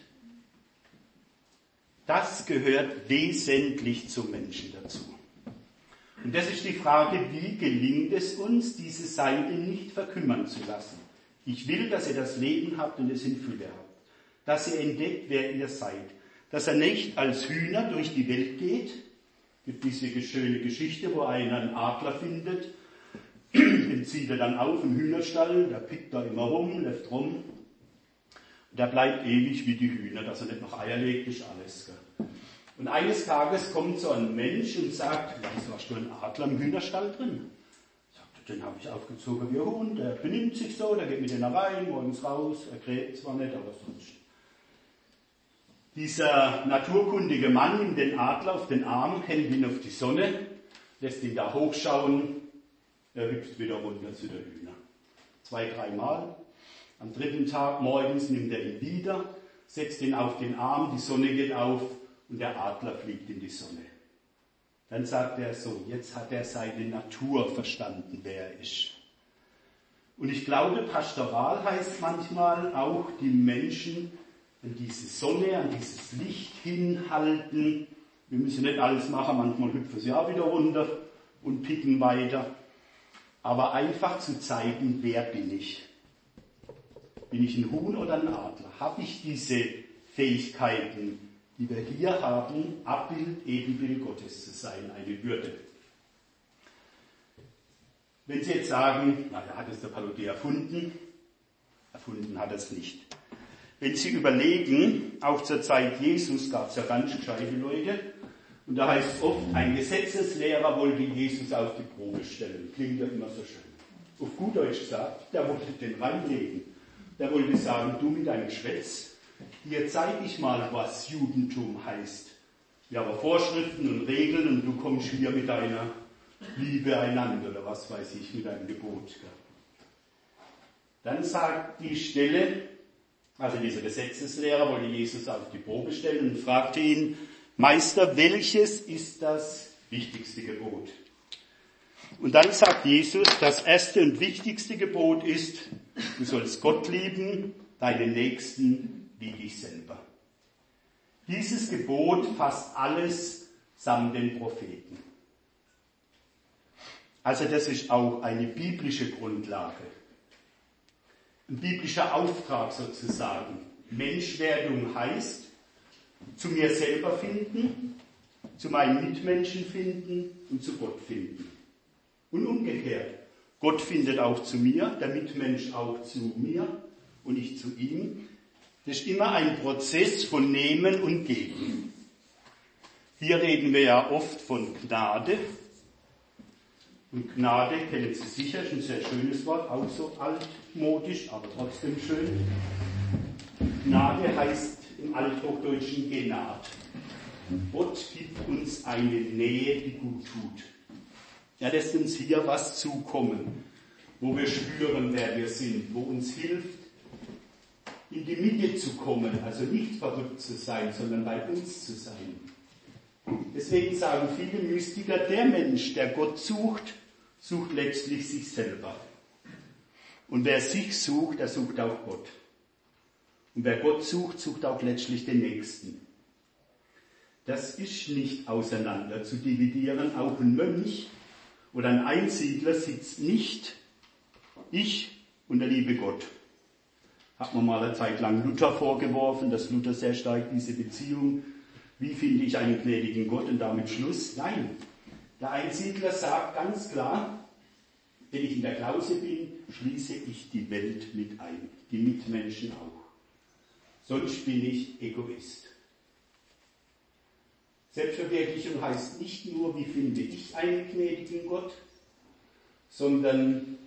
Das gehört wesentlich zum Menschen dazu. Und das ist die Frage, wie gelingt es uns, diese Seite nicht verkümmern zu lassen? Ich will, dass ihr das Leben habt und es in Fülle habt dass ihr entdeckt, wer ihr seid. Dass er nicht als Hühner durch die Welt geht. Es gibt diese schöne Geschichte, wo einer einen Adler findet, den zieht er dann auf im Hühnerstall, der pickt da immer rum, läuft rum. Der bleibt ewig wie die Hühner, dass er nicht noch Eier legt, ist alles. Und eines Tages kommt so ein Mensch und sagt, was hast du einen Adler im Hühnerstall drin? Sagt, den habe ich aufgezogen wie ein Hund, der benimmt sich so, der geht mit denen rein, morgens raus, er kräht zwar nicht, aber sonst. Dieser naturkundige Mann nimmt den Adler auf den Arm, hält ihn auf die Sonne, lässt ihn da hochschauen, er hüpft wieder runter zu der Hühner. Zwei, dreimal. Am dritten Tag morgens nimmt er ihn wieder, setzt ihn auf den Arm, die Sonne geht auf und der Adler fliegt in die Sonne. Dann sagt er so, jetzt hat er seine Natur verstanden, wer er ist. Und ich glaube, pastoral heißt manchmal auch die Menschen an diese Sonne, an dieses Licht hinhalten. Wir müssen nicht alles machen, manchmal hüpfen sie auch wieder runter und picken weiter. Aber einfach zu zeigen, wer bin ich? Bin ich ein Huhn oder ein Adler? Habe ich diese Fähigkeiten, die wir hier haben, Abbild, Ebenbild Gottes zu sein, eine Würde? Wenn Sie jetzt sagen, naja, hat es der Paludi erfunden? Erfunden hat er es nicht. Wenn Sie überlegen, auch zur Zeit Jesus gab es ja ganz gescheite Leute. Und da heißt es oft, ein Gesetzeslehrer wollte Jesus auf die Probe stellen. Klingt ja immer so schön. Auf gut Deutsch gesagt, der wollte den reinlegen. Der wollte sagen, du mit deinem Schwätz, hier zeige ich mal, was Judentum heißt. Wir haben Vorschriften und Regeln und du kommst hier mit deiner Liebe einander oder was weiß ich, mit deinem Gebot. Dann sagt die Stelle, also dieser Gesetzeslehrer wollte Jesus auf die Probe stellen und fragte ihn, Meister, welches ist das wichtigste Gebot? Und dann sagt Jesus, das erste und wichtigste Gebot ist, du sollst Gott lieben, deinen Nächsten wie dich selber. Dieses Gebot fasst alles samt den Propheten. Also das ist auch eine biblische Grundlage ein biblischer Auftrag sozusagen. Menschwerdung heißt, zu mir selber finden, zu meinen Mitmenschen finden und zu Gott finden. Und umgekehrt. Gott findet auch zu mir, der Mitmensch auch zu mir und ich zu ihm. Das ist immer ein Prozess von Nehmen und Geben. Hier reden wir ja oft von Gnade, und Gnade kennen Sie sicher, ist ein sehr schönes Wort, auch so altmodisch, aber trotzdem schön. Gnade heißt im Althochdeutschen Genat. Gott gibt uns eine Nähe, die gut tut. Er lässt uns hier was zukommen, wo wir spüren, wer wir sind, wo uns hilft, in die Mitte zu kommen, also nicht verrückt zu sein, sondern bei uns zu sein. Deswegen sagen viele Mystiker, der Mensch, der Gott sucht, sucht letztlich sich selber. Und wer sich sucht, der sucht auch Gott. Und wer Gott sucht, sucht auch letztlich den Nächsten. Das ist nicht auseinander zu dividieren. Auch ein Mönch oder ein Einsiedler sitzt nicht ich und der liebe Gott. Hat man mal eine Zeit lang Luther vorgeworfen, dass Luther sehr stark diese Beziehung, wie finde ich einen gnädigen Gott und damit Schluss? Nein, der Einsiedler sagt ganz klar, wenn ich in der Klause bin, schließe ich die Welt mit ein, die Mitmenschen auch. Sonst bin ich Egoist. Selbstverwirklichung heißt nicht nur, wie finde ich einen gnädigen Gott, sondern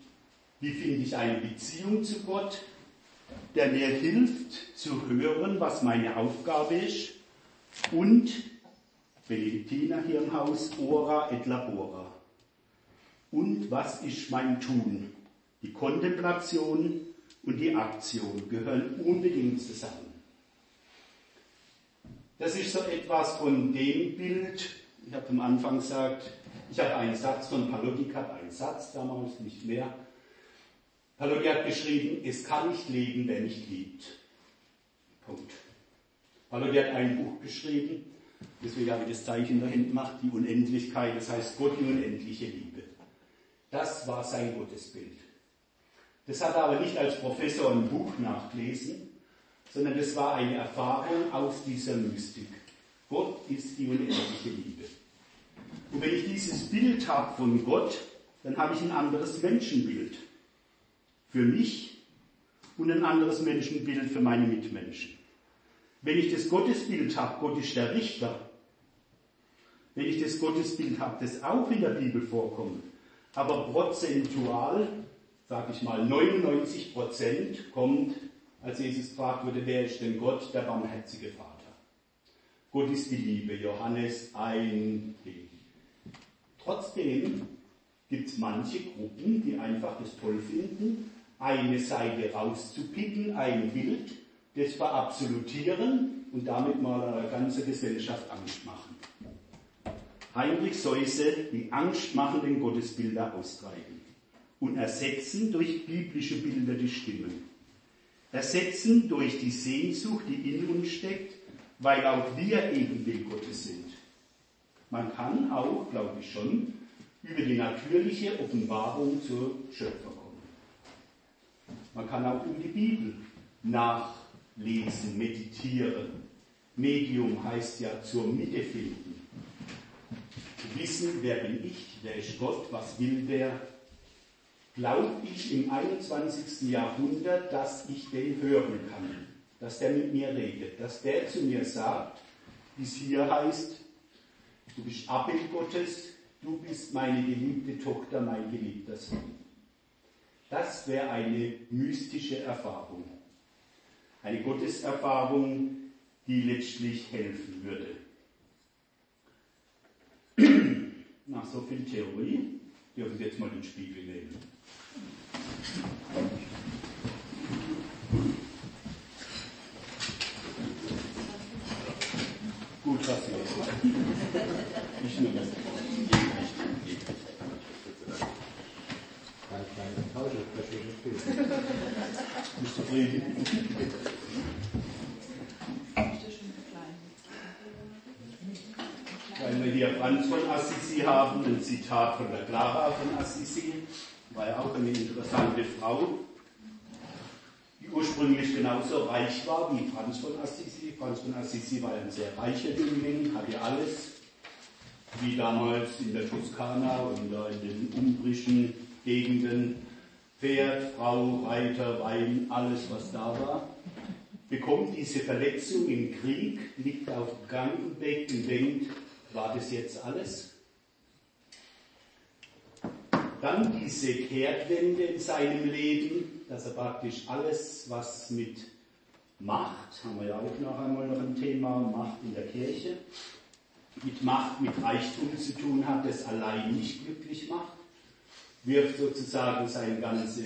wie finde ich eine Beziehung zu Gott, der mir hilft zu hören, was meine Aufgabe ist und Benedictiner hier im Haus, ora et labora. Und was ist mein Tun? Die Kontemplation und die Aktion gehören unbedingt zusammen. Das ist so etwas von dem Bild, ich habe am Anfang gesagt, ich habe einen Satz von Palotti gehabt, einen Satz damals, nicht mehr. Palotti hat geschrieben, es kann nicht leben, wer nicht liebt. Punkt. Palotti hat ein Buch geschrieben, deswegen habe ich das Zeichen da hinten gemacht, die Unendlichkeit, das heißt Gott die unendliche Liebe. Das war sein Gottesbild. Das hat er aber nicht als Professor im Buch nachgelesen, sondern das war eine Erfahrung aus dieser Mystik. Gott ist die unendliche Liebe. Und wenn ich dieses Bild habe von Gott, dann habe ich ein anderes Menschenbild für mich und ein anderes Menschenbild für meine Mitmenschen. Wenn ich das Gottesbild habe, Gott ist der Richter, wenn ich das Gottesbild habe, das auch in der Bibel vorkommt, aber prozentual, sage ich mal, 99 Prozent kommt, als Jesus gefragt wurde, wer ist denn Gott, der barmherzige Vater. Gott ist die Liebe, Johannes 1, Trotzdem gibt es manche Gruppen, die einfach das toll finden, eine Seite rauszupicken, ein Bild, das verabsolutieren und damit mal eine ganze Gesellschaft Angst machen. Heinrich Seuse die angstmachenden Gottesbilder austreiben und ersetzen durch biblische Bilder die Stimmen. Ersetzen durch die Sehnsucht, die in uns steckt, weil auch wir Ebenbild Gottes sind. Man kann auch, glaube ich schon, über die natürliche Offenbarung zur Schöpfer kommen. Man kann auch über die Bibel nachlesen, meditieren. Medium heißt ja zur Mitte finden. Wissen, wer bin ich, wer ist Gott, was will der. Glaube ich im 21. Jahrhundert, dass ich den hören kann, dass der mit mir redet, dass der zu mir sagt, wie es hier heißt, Du bist Abbild Gottes, du bist meine geliebte Tochter, mein geliebter Sohn. Das wäre eine mystische Erfahrung. Eine Gotteserfahrung, die letztlich helfen würde. Nach so viel Theorie dürfen Sie jetzt mal den Spiegel nehmen. Gut rasiert. Ich nehme das. Bist du zufrieden? Weil wir Franz von Assisi haben, ein Zitat von der Clara von Assisi, war ja auch eine interessante Frau, die ursprünglich genauso reich war wie Franz von Assisi. Franz von Assisi war ein sehr reicher Jüngling, hatte alles, wie damals in der Toskana und in den umbrischen Gegenden. Pferd, Frau, Reiter, Wein, alles was da war. Bekommt diese Verletzung im Krieg, liegt auf dem Krankenbett und denkt, war das jetzt alles? Dann diese Kehrtwende in seinem Leben, dass er praktisch alles, was mit Macht, haben wir ja auch noch einmal noch ein Thema, Macht in der Kirche, mit Macht, mit Reichtum zu tun hat, das allein nicht glücklich macht, wirft sozusagen sein ganze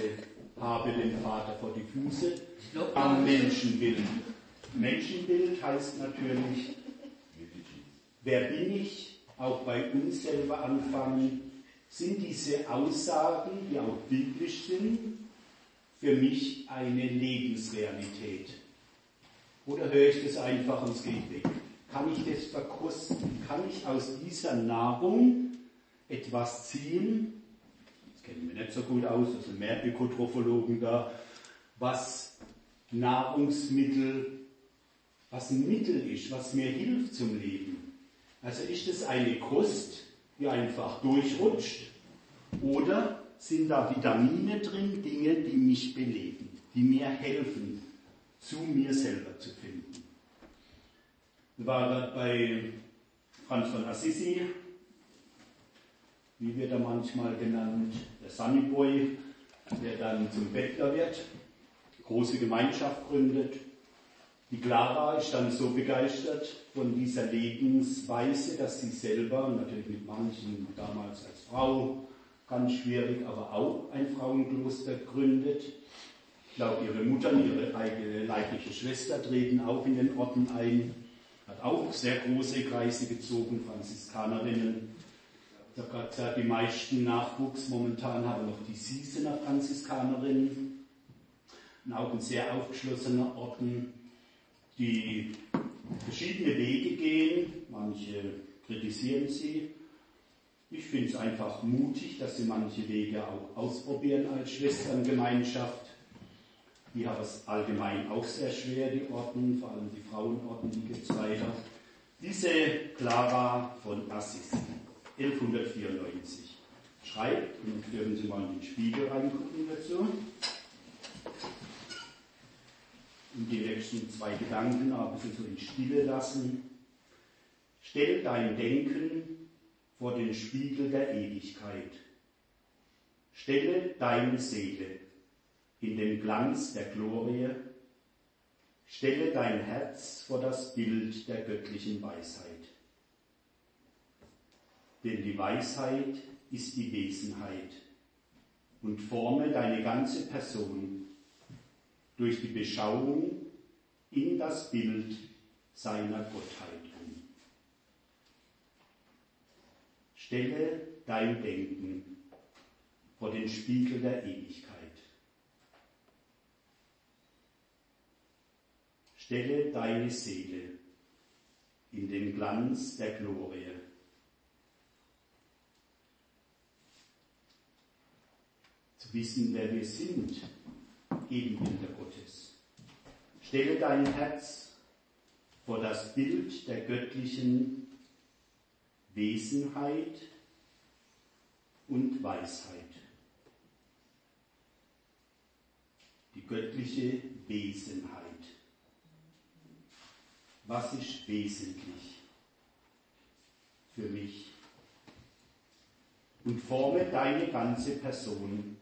Habe den Vater vor die Füße am Menschenbild. Menschenbild heißt natürlich, wer bin ich, auch bei uns selber anfangen, sind diese Aussagen, die auch biblisch sind, für mich eine Lebensrealität? Oder höre ich das einfach und es geht weg? Kann ich das verkosten? Kann ich aus dieser Nahrung etwas ziehen? Das kennen wir nicht so gut aus, das sind mehr Ökotrophologen da, was Nahrungsmittel, was ein Mittel ist, was mir hilft zum Leben. Also ist es eine Kost, die einfach durchrutscht? Oder sind da Vitamine drin, Dinge, die mich beleben, die mir helfen, zu mir selber zu finden? Waren bei Franz von Assisi, wie wird er manchmal genannt, der Sunny Boy, der dann zum Bettler wird, große Gemeinschaft gründet, Die Clara ist dann so begeistert von dieser Lebensweise, dass sie selber, natürlich mit manchen damals als Frau, ganz schwierig, aber auch ein Frauenkloster gründet. Ich glaube, ihre Mutter und ihre eigene leibliche Schwester treten auch in den Orden ein, hat auch sehr große Kreise gezogen, Franziskanerinnen. Ich gesagt, die meisten Nachwuchs momentan haben noch die Siesener Franziskanerinnen. Und auch ein sehr aufgeschlossener Orden, die verschiedene Wege gehen. Manche kritisieren sie. Ich finde es einfach mutig, dass sie manche Wege auch ausprobieren als Schwesterngemeinschaft. Die haben es allgemein auch sehr schwer, die Orden, vor allem die Frauenorden, die gibt es weiter. Diese Clara von Assisi, 1194, schreibt, und dürfen Sie mal in den Spiegel reingucken dazu, und die nächsten zwei Gedanken ein bisschen so in Stille lassen. Stell dein Denken vor den Spiegel der Ewigkeit. Stelle deine Seele in den Glanz der Glorie. Stelle dein Herz vor das Bild der göttlichen Weisheit. Denn die Weisheit ist die Wesenheit und forme deine ganze Person durch die Beschauung in das Bild seiner Gottheit um. Stelle dein Denken vor den Spiegel der Ewigkeit. Stelle deine Seele in den Glanz der Glorie. Zu wissen, wer wir sind, Ebenbilder Gottes. Stelle dein Herz vor das Bild der göttlichen Wesenheit und Weisheit. Die göttliche Wesenheit. Was ist wesentlich für mich? Und forme deine ganze Person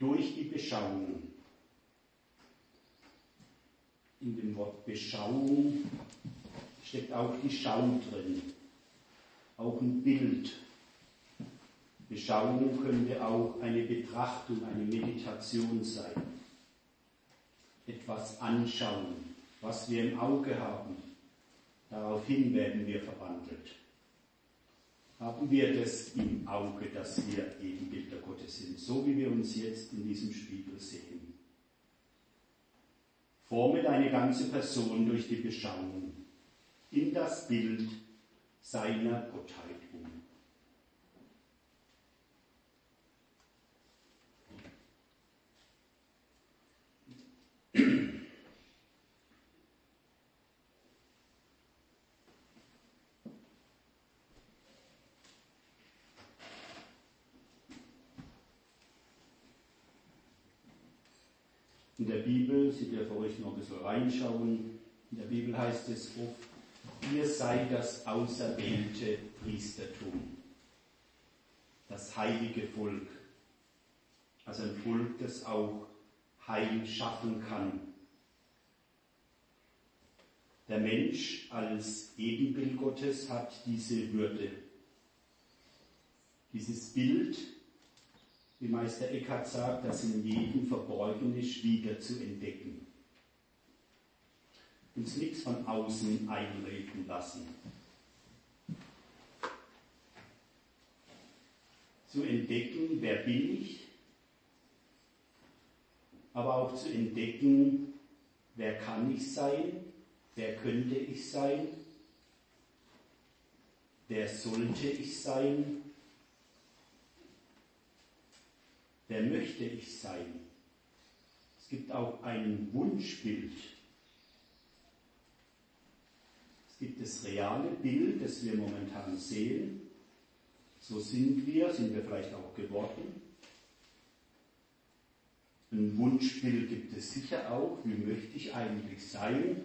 durch die Beschauung. In dem Wort Beschauung steckt auch die Schau drin, auch ein Bild. Beschauung könnte auch eine Betrachtung, eine Meditation sein. Etwas anschauen, was wir im Auge haben. Daraufhin werden wir verwandelt. Haben wir das im Auge, dass wir Ebenbilder Gottes sind, so wie wir uns jetzt in diesem Spiegel sehen? Forme deine ganze Person durch die Beschauung in das Bild seiner Gottheit um. In der Sie dürfen euch noch ein bisschen reinschauen, in der Bibel heißt es oft, ihr seid das auserwählte Priestertum, das heilige Volk, also ein Volk, das auch Heil schaffen kann. Der Mensch als Ebenbild Gottes hat diese Würde, dieses Bild, wie Meister Eckhart sagt, das in jedem verborgen ist, wieder zu entdecken. Uns nichts von außen einreden lassen. Zu entdecken, wer bin ich, aber auch zu entdecken, wer kann ich sein, wer könnte ich sein, wer sollte ich sein, wer möchte ich sein. Es gibt auch ein Wunschbild. Es gibt das reale Bild, das wir momentan sehen. So sind wir, sind wir vielleicht auch geworden. Ein Wunschbild gibt es sicher auch. Wie möchte ich eigentlich sein?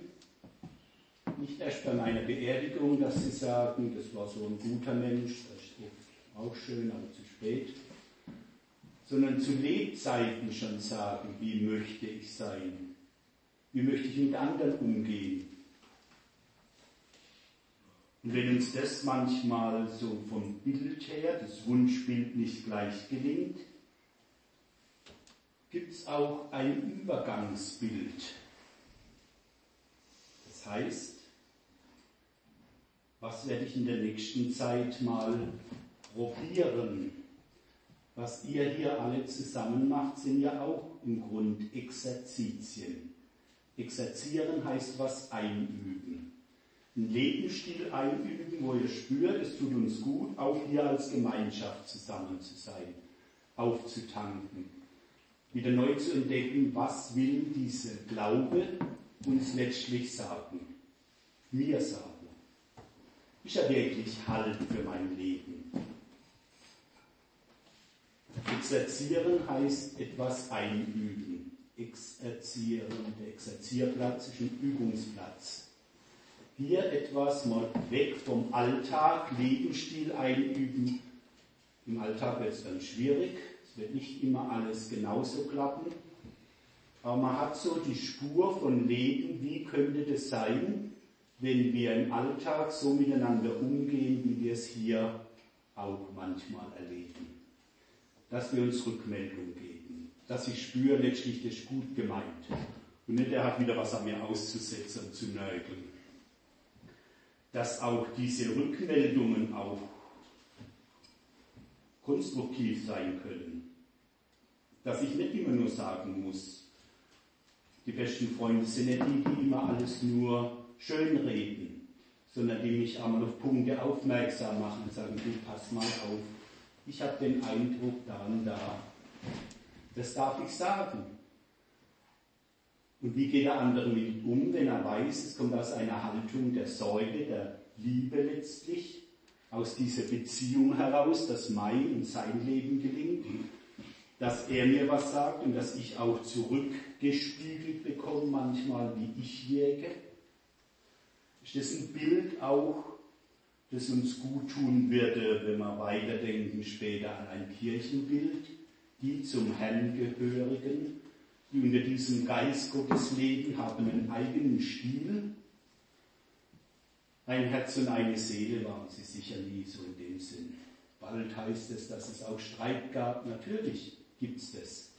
Nicht erst bei meiner Beerdigung, dass Sie sagen, das war so ein guter Mensch, das ist auch schön, aber zu spät. Sondern zu Lebzeiten schon sagen, wie möchte ich sein? Wie möchte ich mit anderen umgehen? Und wenn uns das manchmal so vom Bild her, das Wunschbild nicht gleich gelingt, gibt es auch ein Übergangsbild. Das heißt, was werde ich in der nächsten Zeit mal probieren? Was ihr hier alle zusammen macht, sind ja auch im Grund Exerzitien. Exerzieren heißt was einüben. Ein Lebensstil einüben, wo ihr spürt, es tut uns gut, auch hier als Gemeinschaft zusammen zu sein, aufzutanken, wieder neu zu entdecken, was will dieser Glaube uns letztlich sagen, mir sagen. Ist ja wirklich Halt für mein Leben. Exerzieren heißt etwas einüben. Exerzieren, der Exerzierplatz ist ein Übungsplatz. Hier etwas mal weg vom Alltag, Lebensstil einüben. Im Alltag wird es dann schwierig, es wird nicht immer alles genauso klappen. Aber man hat so die Spur von Leben, wie könnte das sein, wenn wir im Alltag so miteinander umgehen, wie wir es hier auch manchmal erleben dass wir uns Rückmeldung geben, dass ich spüre, letztlich das ist gut gemeint. Und nicht, er hat wieder was an mir auszusetzen und zu nörgeln. Dass auch diese Rückmeldungen auch konstruktiv sein können. Dass ich nicht immer nur sagen muss, die besten Freunde sind nicht die, die immer alles nur schön reden, sondern die mich einmal auf Punkte aufmerksam machen und sagen, du pass mal auf, ich habe den Eindruck da und da. Das darf ich sagen. Und wie geht der andere mit um, wenn er weiß, es kommt aus einer Haltung der Sorge, der Liebe letztlich, aus dieser Beziehung heraus, dass mein und sein Leben gelingt, dass er mir was sagt und dass ich auch zurückgespiegelt bekomme, manchmal wie ich wirke. Ist das ein Bild auch das uns gut tun würde, wenn wir weiterdenken später an ein Kirchenbild, die zum Herrn gehörigen, die unter diesem Geist Gottes leben, haben einen eigenen Stil. Ein Herz und eine Seele waren sie sicher nie so in dem Sinn. Bald heißt es, dass es auch Streit gab. Natürlich gibt es das.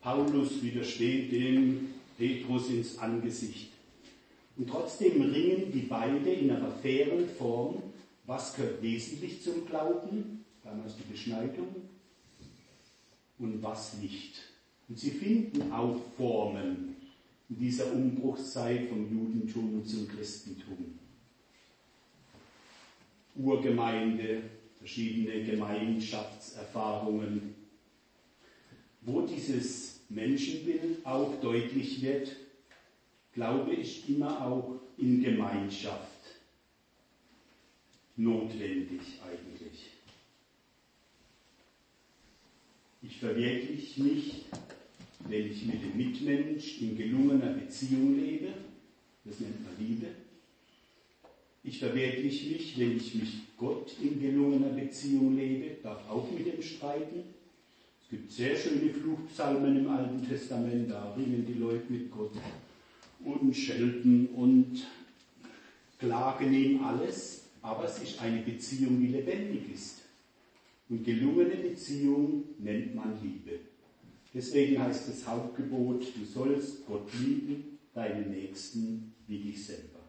Paulus widersteht dem Petrus ins Angesicht. Und trotzdem ringen die beide in einer fairen Form was gehört wesentlich zum Glauben? Damals die Beschneidung. Und was nicht. Und sie finden auch Formen in dieser Umbruchszeit vom Judentum zum Christentum. Urgemeinde, verschiedene Gemeinschaftserfahrungen, wo dieses Menschenbild auch deutlich wird, Glaube ist immer auch in Gemeinschaft notwendig eigentlich. Ich verwirkliche mich, wenn ich mit dem Mitmensch in gelungener Beziehung lebe. Das nennt man Liebe. Ich verwirkliche mich, wenn ich mit Gott in gelungener Beziehung lebe, darf auch mit dem streiten. Es gibt sehr schöne Fluchpsalmen im Alten Testament, da ringen die Leute mit Gott und schelten und klagen ihm alles aber es ist eine Beziehung, die lebendig ist. Und gelungene Beziehung nennt man Liebe. Deswegen heißt das Hauptgebot, du sollst Gott lieben, deinen Nächsten wie dich selber.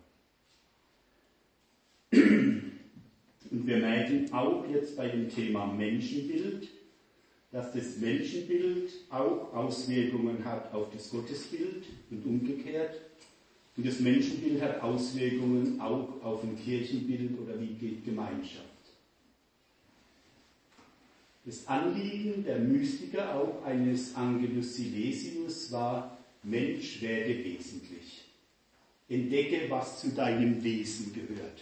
Und wir merken auch jetzt bei dem Thema Menschenbild, dass das Menschenbild auch Auswirkungen hat auf das Gottesbild und umgekehrt. Und das Menschenbild hat Auswirkungen auch auf ein Kirchenbild oder wie geht Gemeinschaft. Das Anliegen der Mystiker, auch eines Angelus Silesius, war, Mensch werde wesentlich. Entdecke, was zu deinem Wesen gehört.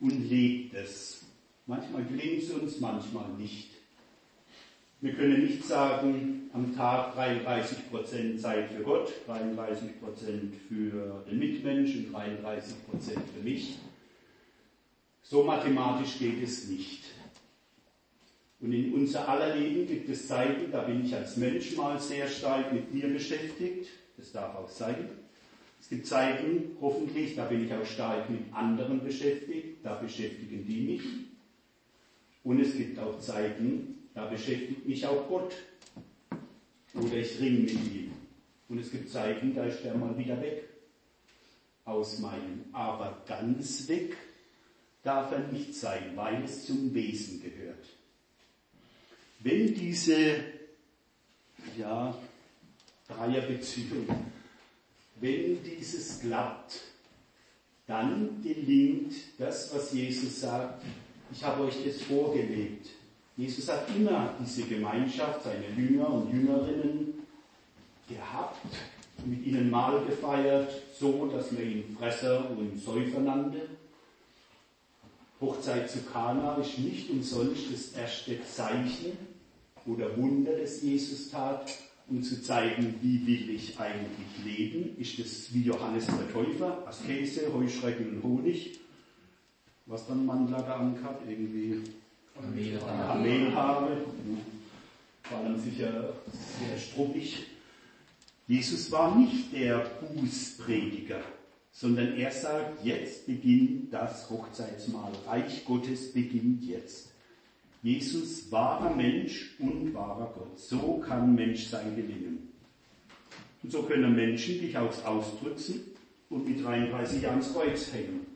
Und lebe es. Manchmal gelingt es uns, manchmal nicht. Wir können nicht sagen, am Tag 33% Zeit für Gott, 33% für den Mitmensch und 33% für mich. So mathematisch geht es nicht. Und in unser aller Leben gibt es Zeiten, da bin ich als Mensch mal sehr stark mit mir beschäftigt. Das darf auch sein. Es gibt Zeiten, hoffentlich, da bin ich auch stark mit anderen beschäftigt. Da beschäftigen die mich. Und es gibt auch Zeiten, da beschäftigt mich auch Gott. Oder ich ringe mit ihm. Und es gibt Zeiten, da ist der mal wieder weg aus meinem. Aber ganz weg darf er nicht sein, weil es zum Wesen gehört. Wenn diese ja, Dreierbeziehung, wenn dieses klappt, dann gelingt das, was Jesus sagt, ich habe euch das vorgelebt. Jesus hat immer diese Gemeinschaft, seine Jünger und Jüngerinnen gehabt, mit ihnen Mahl gefeiert, so dass man ihn Fresser und Säufer nannte. Hochzeit zu Kana ist nicht umsonst das erste Zeichen oder Wunder, das Jesus tat, um zu zeigen, wie will ich eigentlich leben. Ist das wie Johannes der Täufer, Askese, Heuschrecken und Honig? Was dann Mandlager angehabt? Irgendwie Kamelhaare. War dann sicher sehr struppig. Jesus war nicht der Bußprediger, sondern er sagt, jetzt beginnt das Hochzeitsmahl. Reich Gottes beginnt jetzt. Jesus wahrer Mensch und wahrer Gott. So kann Menschsein gelingen. Und so können Menschen dich auch ausdrücken und mit 33 Jahren ins Kreuz hängen.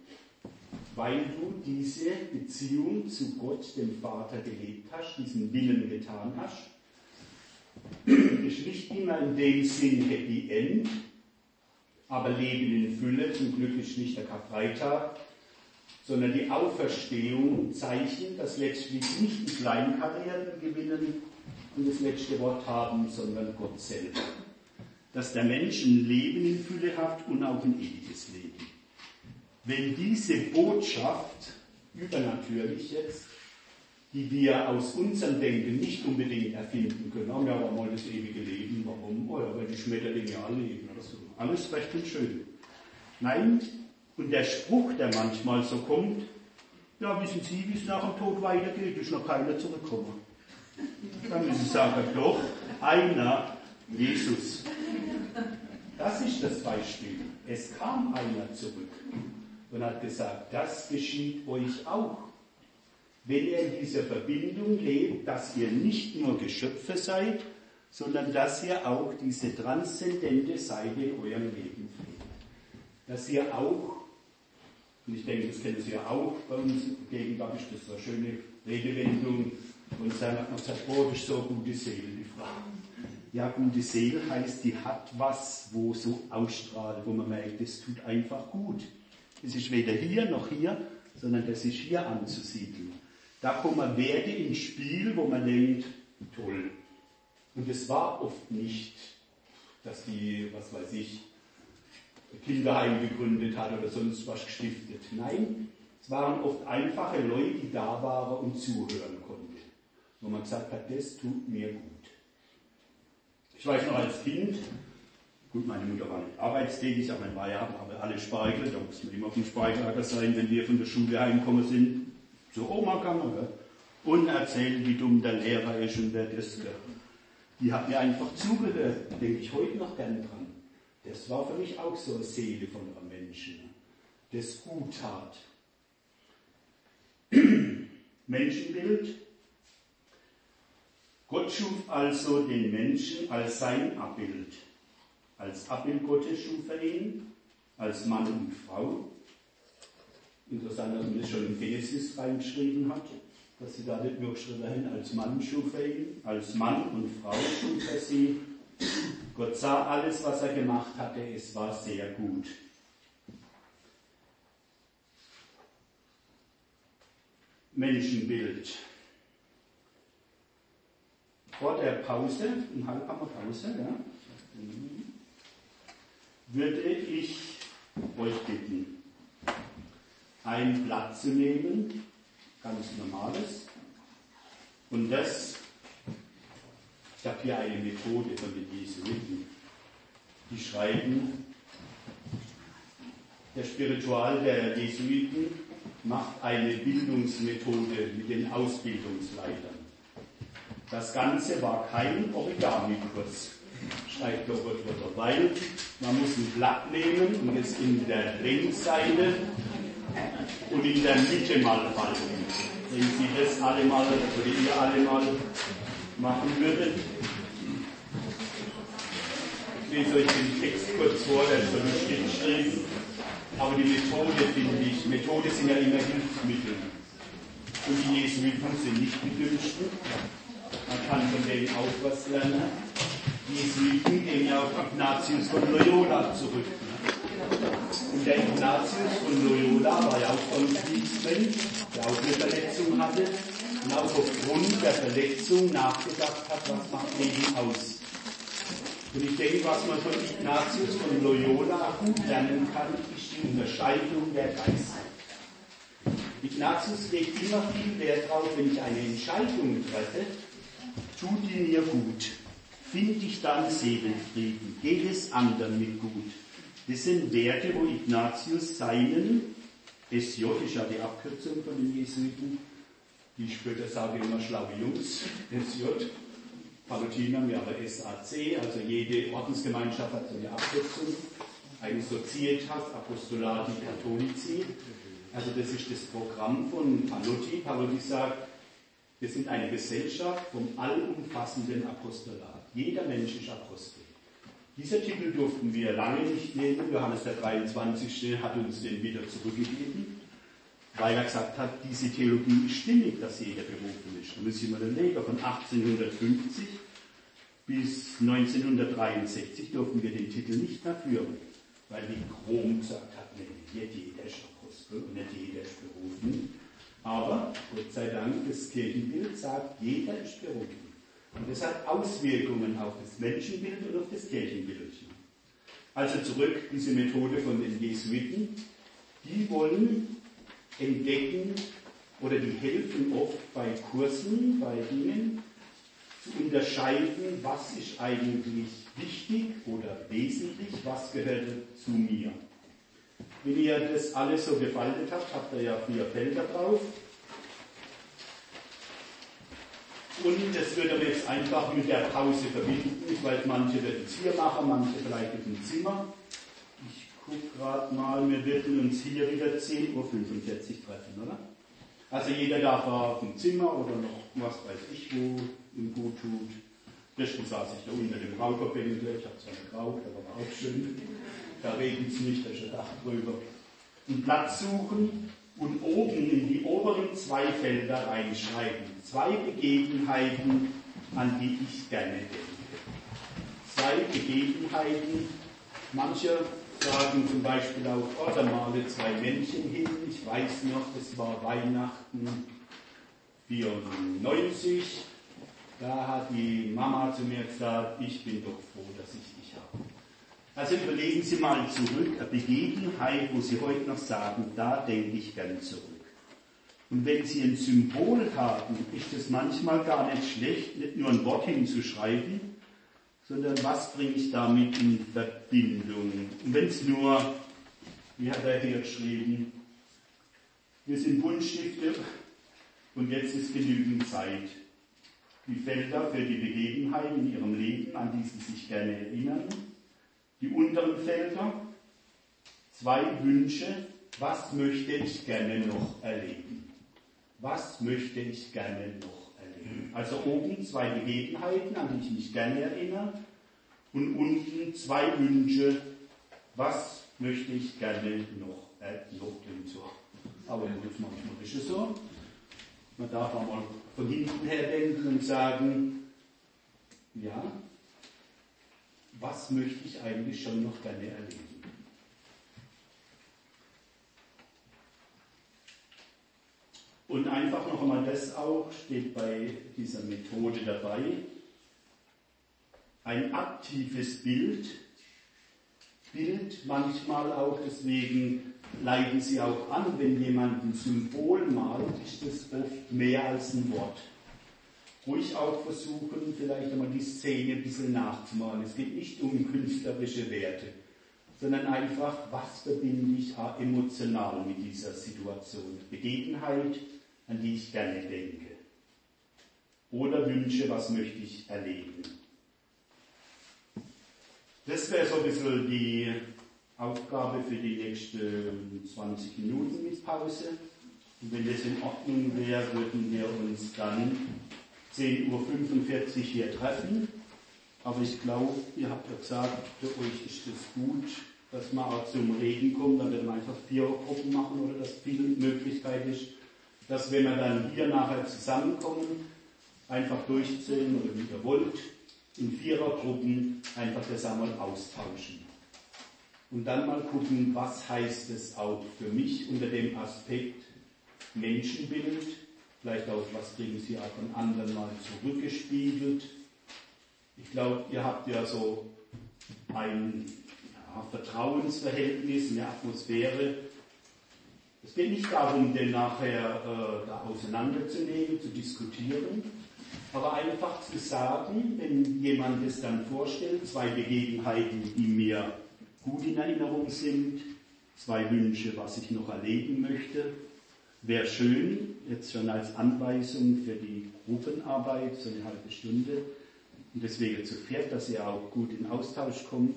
Weil du diese Beziehung zu Gott, dem Vater, gelebt hast, diesen Willen getan hast. Ist nicht immer in dem Sinn Happy End, aber Leben in Fülle. Zum Glück ist nicht der Karfreitag, sondern die Auferstehung Zeichen, dass letztlich nicht die Kleinkarrieren gewinnen und das letzte Wort haben, sondern Gott selber. Dass der Mensch ein Leben in Fülle hat und auch ein ewiges Leben. Wenn diese Botschaft, übernatürlich jetzt, die wir aus unserem Denken nicht unbedingt erfinden können, haben ja aber mal das ewige Leben, warum? Oder weil die Schmetterlinge alle leben oder so. Alles recht und schön. Nein, und der Spruch, der manchmal so kommt, ja, wissen Sie, wie es nach dem Tod weitergeht, ist noch keiner zurückgekommen. Dann müssen Sie sagen, doch, einer, Jesus. Das ist das Beispiel. Es kam einer zurück und hat gesagt, das geschieht euch auch. Wenn ihr in dieser Verbindung lebt, dass ihr nicht nur Geschöpfe seid, sondern dass ihr auch diese transzendente Seite in eurem Leben pflegt. Dass ihr auch und ich denke, das kennen Sie ja auch bei uns ist das so eine schöne Redewendung. Und dann hat man gesagt, oh, das ist so eine gute Seele, die Frau. Ja, gute Seele heißt, die hat was, wo so ausstrahlt, wo man merkt, das tut einfach gut. Es ist weder hier noch hier, sondern das ist hier anzusiedeln. Da kommen Werte ins Spiel, wo man denkt, toll. Und es war oft nicht, dass die, was weiß ich, Kinderheim gegründet hat oder sonst was gestiftet. Nein, es waren oft einfache Leute, die da waren und zuhören konnten. Wo man gesagt hat, das tut mir gut. Ich weiß noch als Kind, gut, meine Mutter war nicht arbeitstätig, aber man war ja, aber alle Speichel, da mussten wir immer auf dem Speichelager sein, wenn wir von der Schule heimgekommen sind, zur Oma gegangen, und erzählen, wie dumm der Lehrer ist und wer das gehört. Die hat mir einfach zugehört, denke ich heute noch gern dran. Das war für mich auch so eine Seele von einem Menschen, das gut tat. Menschenbild. Gott schuf also den Menschen als sein Abbild. Als Abbild Gottes schuf er ihn, als Mann und Frau. Interessant, dass man das schon in Genesis reingeschrieben hat, dass sie da nicht nur geschrieben haben, als Mann schuf er ihn, als Mann und Frau schuf er sie Gott sah alles, was er gemacht hatte, es war sehr gut. Menschenbild. Vor der Pause, um halb Pause, ja, würde ich euch bitten, ein Blatt zu nehmen, ganz normales, und das ich habe hier eine Methode von den Jesuiten. Die schreiben, der Spiritual der Jesuiten macht eine Bildungsmethode mit den Ausbildungsleitern. Das Ganze war kein Origami-Kurs, schreibt Robert Wotter, weil man muss ein Blatt nehmen und es in der Längsseite und in der Mitte mal falten. Wenn Sie das alle mal, oder ihr alle mal machen würdet, ich lese euch den Text kurz vor, der ist lustig geschrieben. Aber die Methode finde ich, Methode sind ja immer Hilfsmittel. Und die Jesuiten sind nicht Dümmsten. Man kann von denen auch was lernen. Die Jesuiten gehen ja auf Ignatius von Loyola zurück. Und der Ignatius von Loyola war ja auch Kriegsmensch, der auch eine Verletzung hatte und auch aufgrund der Verletzung nachgedacht hat, was macht Leben aus. Und ich denke, was man von Ignatius von Loyola gut lernen kann, ist die Unterscheidung der Geister. Ignatius legt immer viel Wert darauf, wenn ich eine Entscheidung treffe, tut die mir gut, finde ich dann Seelenfrieden, geht es anderen mit gut. Das sind Werte, wo Ignatius seinen, SJ ist ja die Abkürzung von den Jesuiten, die später sage immer schlaue Jungs, SJ, Palutiner haben ja aber SAC, also jede Ordensgemeinschaft hat so eine Abkürzung, eine Societas Apostolati Catholici. Also das ist das Programm von Paluti. Paluti sagt, wir sind eine Gesellschaft vom allumfassenden Apostolat. Jeder Mensch ist Apostel. Dieser Titel durften wir lange nicht nehmen. Johannes der 23. hat uns den wieder zurückgegeben, weil er gesagt hat, diese Theologie ist stimmig, dass jeder berufen ist. Da müssen wir dann legen. Von 1850 bis 1963 durften wir den Titel nicht mehr führen, weil die Chrom gesagt hat, nicht jeder ist Apostel und nicht jeder ist berufen. Aber Gott sei Dank, das Kirchenbild sagt, jeder ist berufen. Und das hat Auswirkungen auf das Menschenbild und auf das Kirchenbild. Also zurück, diese Methode von den Jesuiten, die wollen entdecken oder die helfen oft bei Kursen, bei Dingen, zu unterscheiden, was ist eigentlich wichtig oder wesentlich, was gehört zu mir. Wenn ihr das alles so gefaltet habt, habt ihr ja vier Felder drauf. Und das würde wir jetzt einfach mit der Pause verbinden. Ich weiß, manche werden es hier machen, manche vielleicht im Zimmer. Ich gucke gerade mal, wir werden uns hier wieder 10.45 Uhr treffen, oder? Also jeder darf auf dem Zimmer oder noch was weiß ich wo ihm gut tut. Gestern saß ich da unter dem Raucherbänkel, ich habe zwar geraucht, aber war auch schön. Da regnet es nicht, da ist ein Dach drüber. Einen Platz suchen und oben in die oberen zwei Felder reinschreiben. Zwei Begebenheiten, an die ich gerne denke. Zwei Begebenheiten. Manche sagen zum Beispiel auch, oh, da male zwei Männchen hin. Ich weiß noch, das war Weihnachten 94. Da hat die Mama zu mir gesagt, ich bin doch froh, dass ich dich habe. Also überlegen Sie mal zurück, eine Begebenheit, wo Sie heute noch sagen, da denke ich gern zurück. Und wenn Sie ein Symbol haben, ist es manchmal gar nicht schlecht, nicht nur ein Wort hinzuschreiben, sondern was bringe ich damit in Verbindung? Und wenn es nur, wie hat er hier geschrieben, wir sind Buntstifte und jetzt ist genügend Zeit. Die Felder für die Begebenheiten in ihrem Leben, an die sie sich gerne erinnern. Die unteren Felder, zwei Wünsche, was möchte ich gerne noch erleben? Was möchte ich gerne noch? Also oben zwei Begebenheiten, an die ich mich gerne erinnere. Und unten zwei Wünsche, was möchte ich gerne noch, äh, noch so. Aber manchmal ist es so. Man darf auch mal von hinten her denken und sagen, ja, was möchte ich eigentlich schon noch gerne erleben? Und einfach noch einmal das auch, steht bei dieser Methode dabei, ein aktives Bild, Bild manchmal auch deswegen leiten sie auch an, wenn jemand ein Symbol malt, ist das oft mehr als ein Wort. Ruhig auch versuchen, vielleicht einmal die Szene ein bisschen nachzumalen. Es geht nicht um künstlerische Werte, sondern einfach, was verbinde ich emotional mit dieser Situation? Begebenheit, an die ich gerne denke. oder Wünsche, was möchte ich erleben. Das wäre so ein bisschen die Aufgabe für die nächsten 20 Minuten mit Pause. Und wenn das in Ordnung wäre, würden wir uns dann 10.45 Uhr hier treffen. Aber ich glaube, ihr habt ja gesagt, für euch ist es gut, dass man auch zum Reden kommt, dann werden wir einfach vier Gruppen machen oder dass viel Möglichkeit ist, dass wenn wir dann hier nachher zusammenkommen, einfach durchzählen oder wie ihr wollt, in Vierergruppen einfach das einmal austauschen. Und dann mal gucken, was heißt es auch für mich unter dem Aspekt Menschenbild, vielleicht auch, was kriegen Sie auch von anderen mal zurückgespiegelt. Ich glaube, ihr habt ja so ein ja, Vertrauensverhältnis, eine Atmosphäre. Es geht nicht darum, den nachher äh, da auseinanderzunehmen, zu diskutieren, aber einfach zu sagen, wenn jemand es dann vorstellt, zwei Begebenheiten, die mir gut in Erinnerung sind, zwei Wünsche, was ich noch erleben möchte, wäre schön, jetzt schon als Anweisung für die Gruppenarbeit, so eine halbe Stunde, und deswegen zu viert, dass ihr auch gut in Austausch kommt,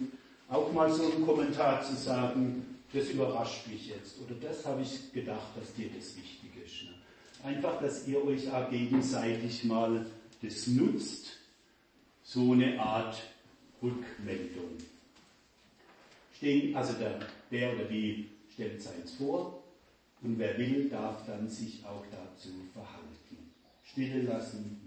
auch mal so einen Kommentar zu sagen, das überrascht mich jetzt, oder das habe ich gedacht, dass dir das wichtig ist. Ne? Einfach, dass ihr euch auch gegenseitig mal das nutzt, so eine Art Rückmeldung. Stehen, also der, der oder die stellt seins vor und wer will, darf dann sich auch dazu verhalten. Stille lassen,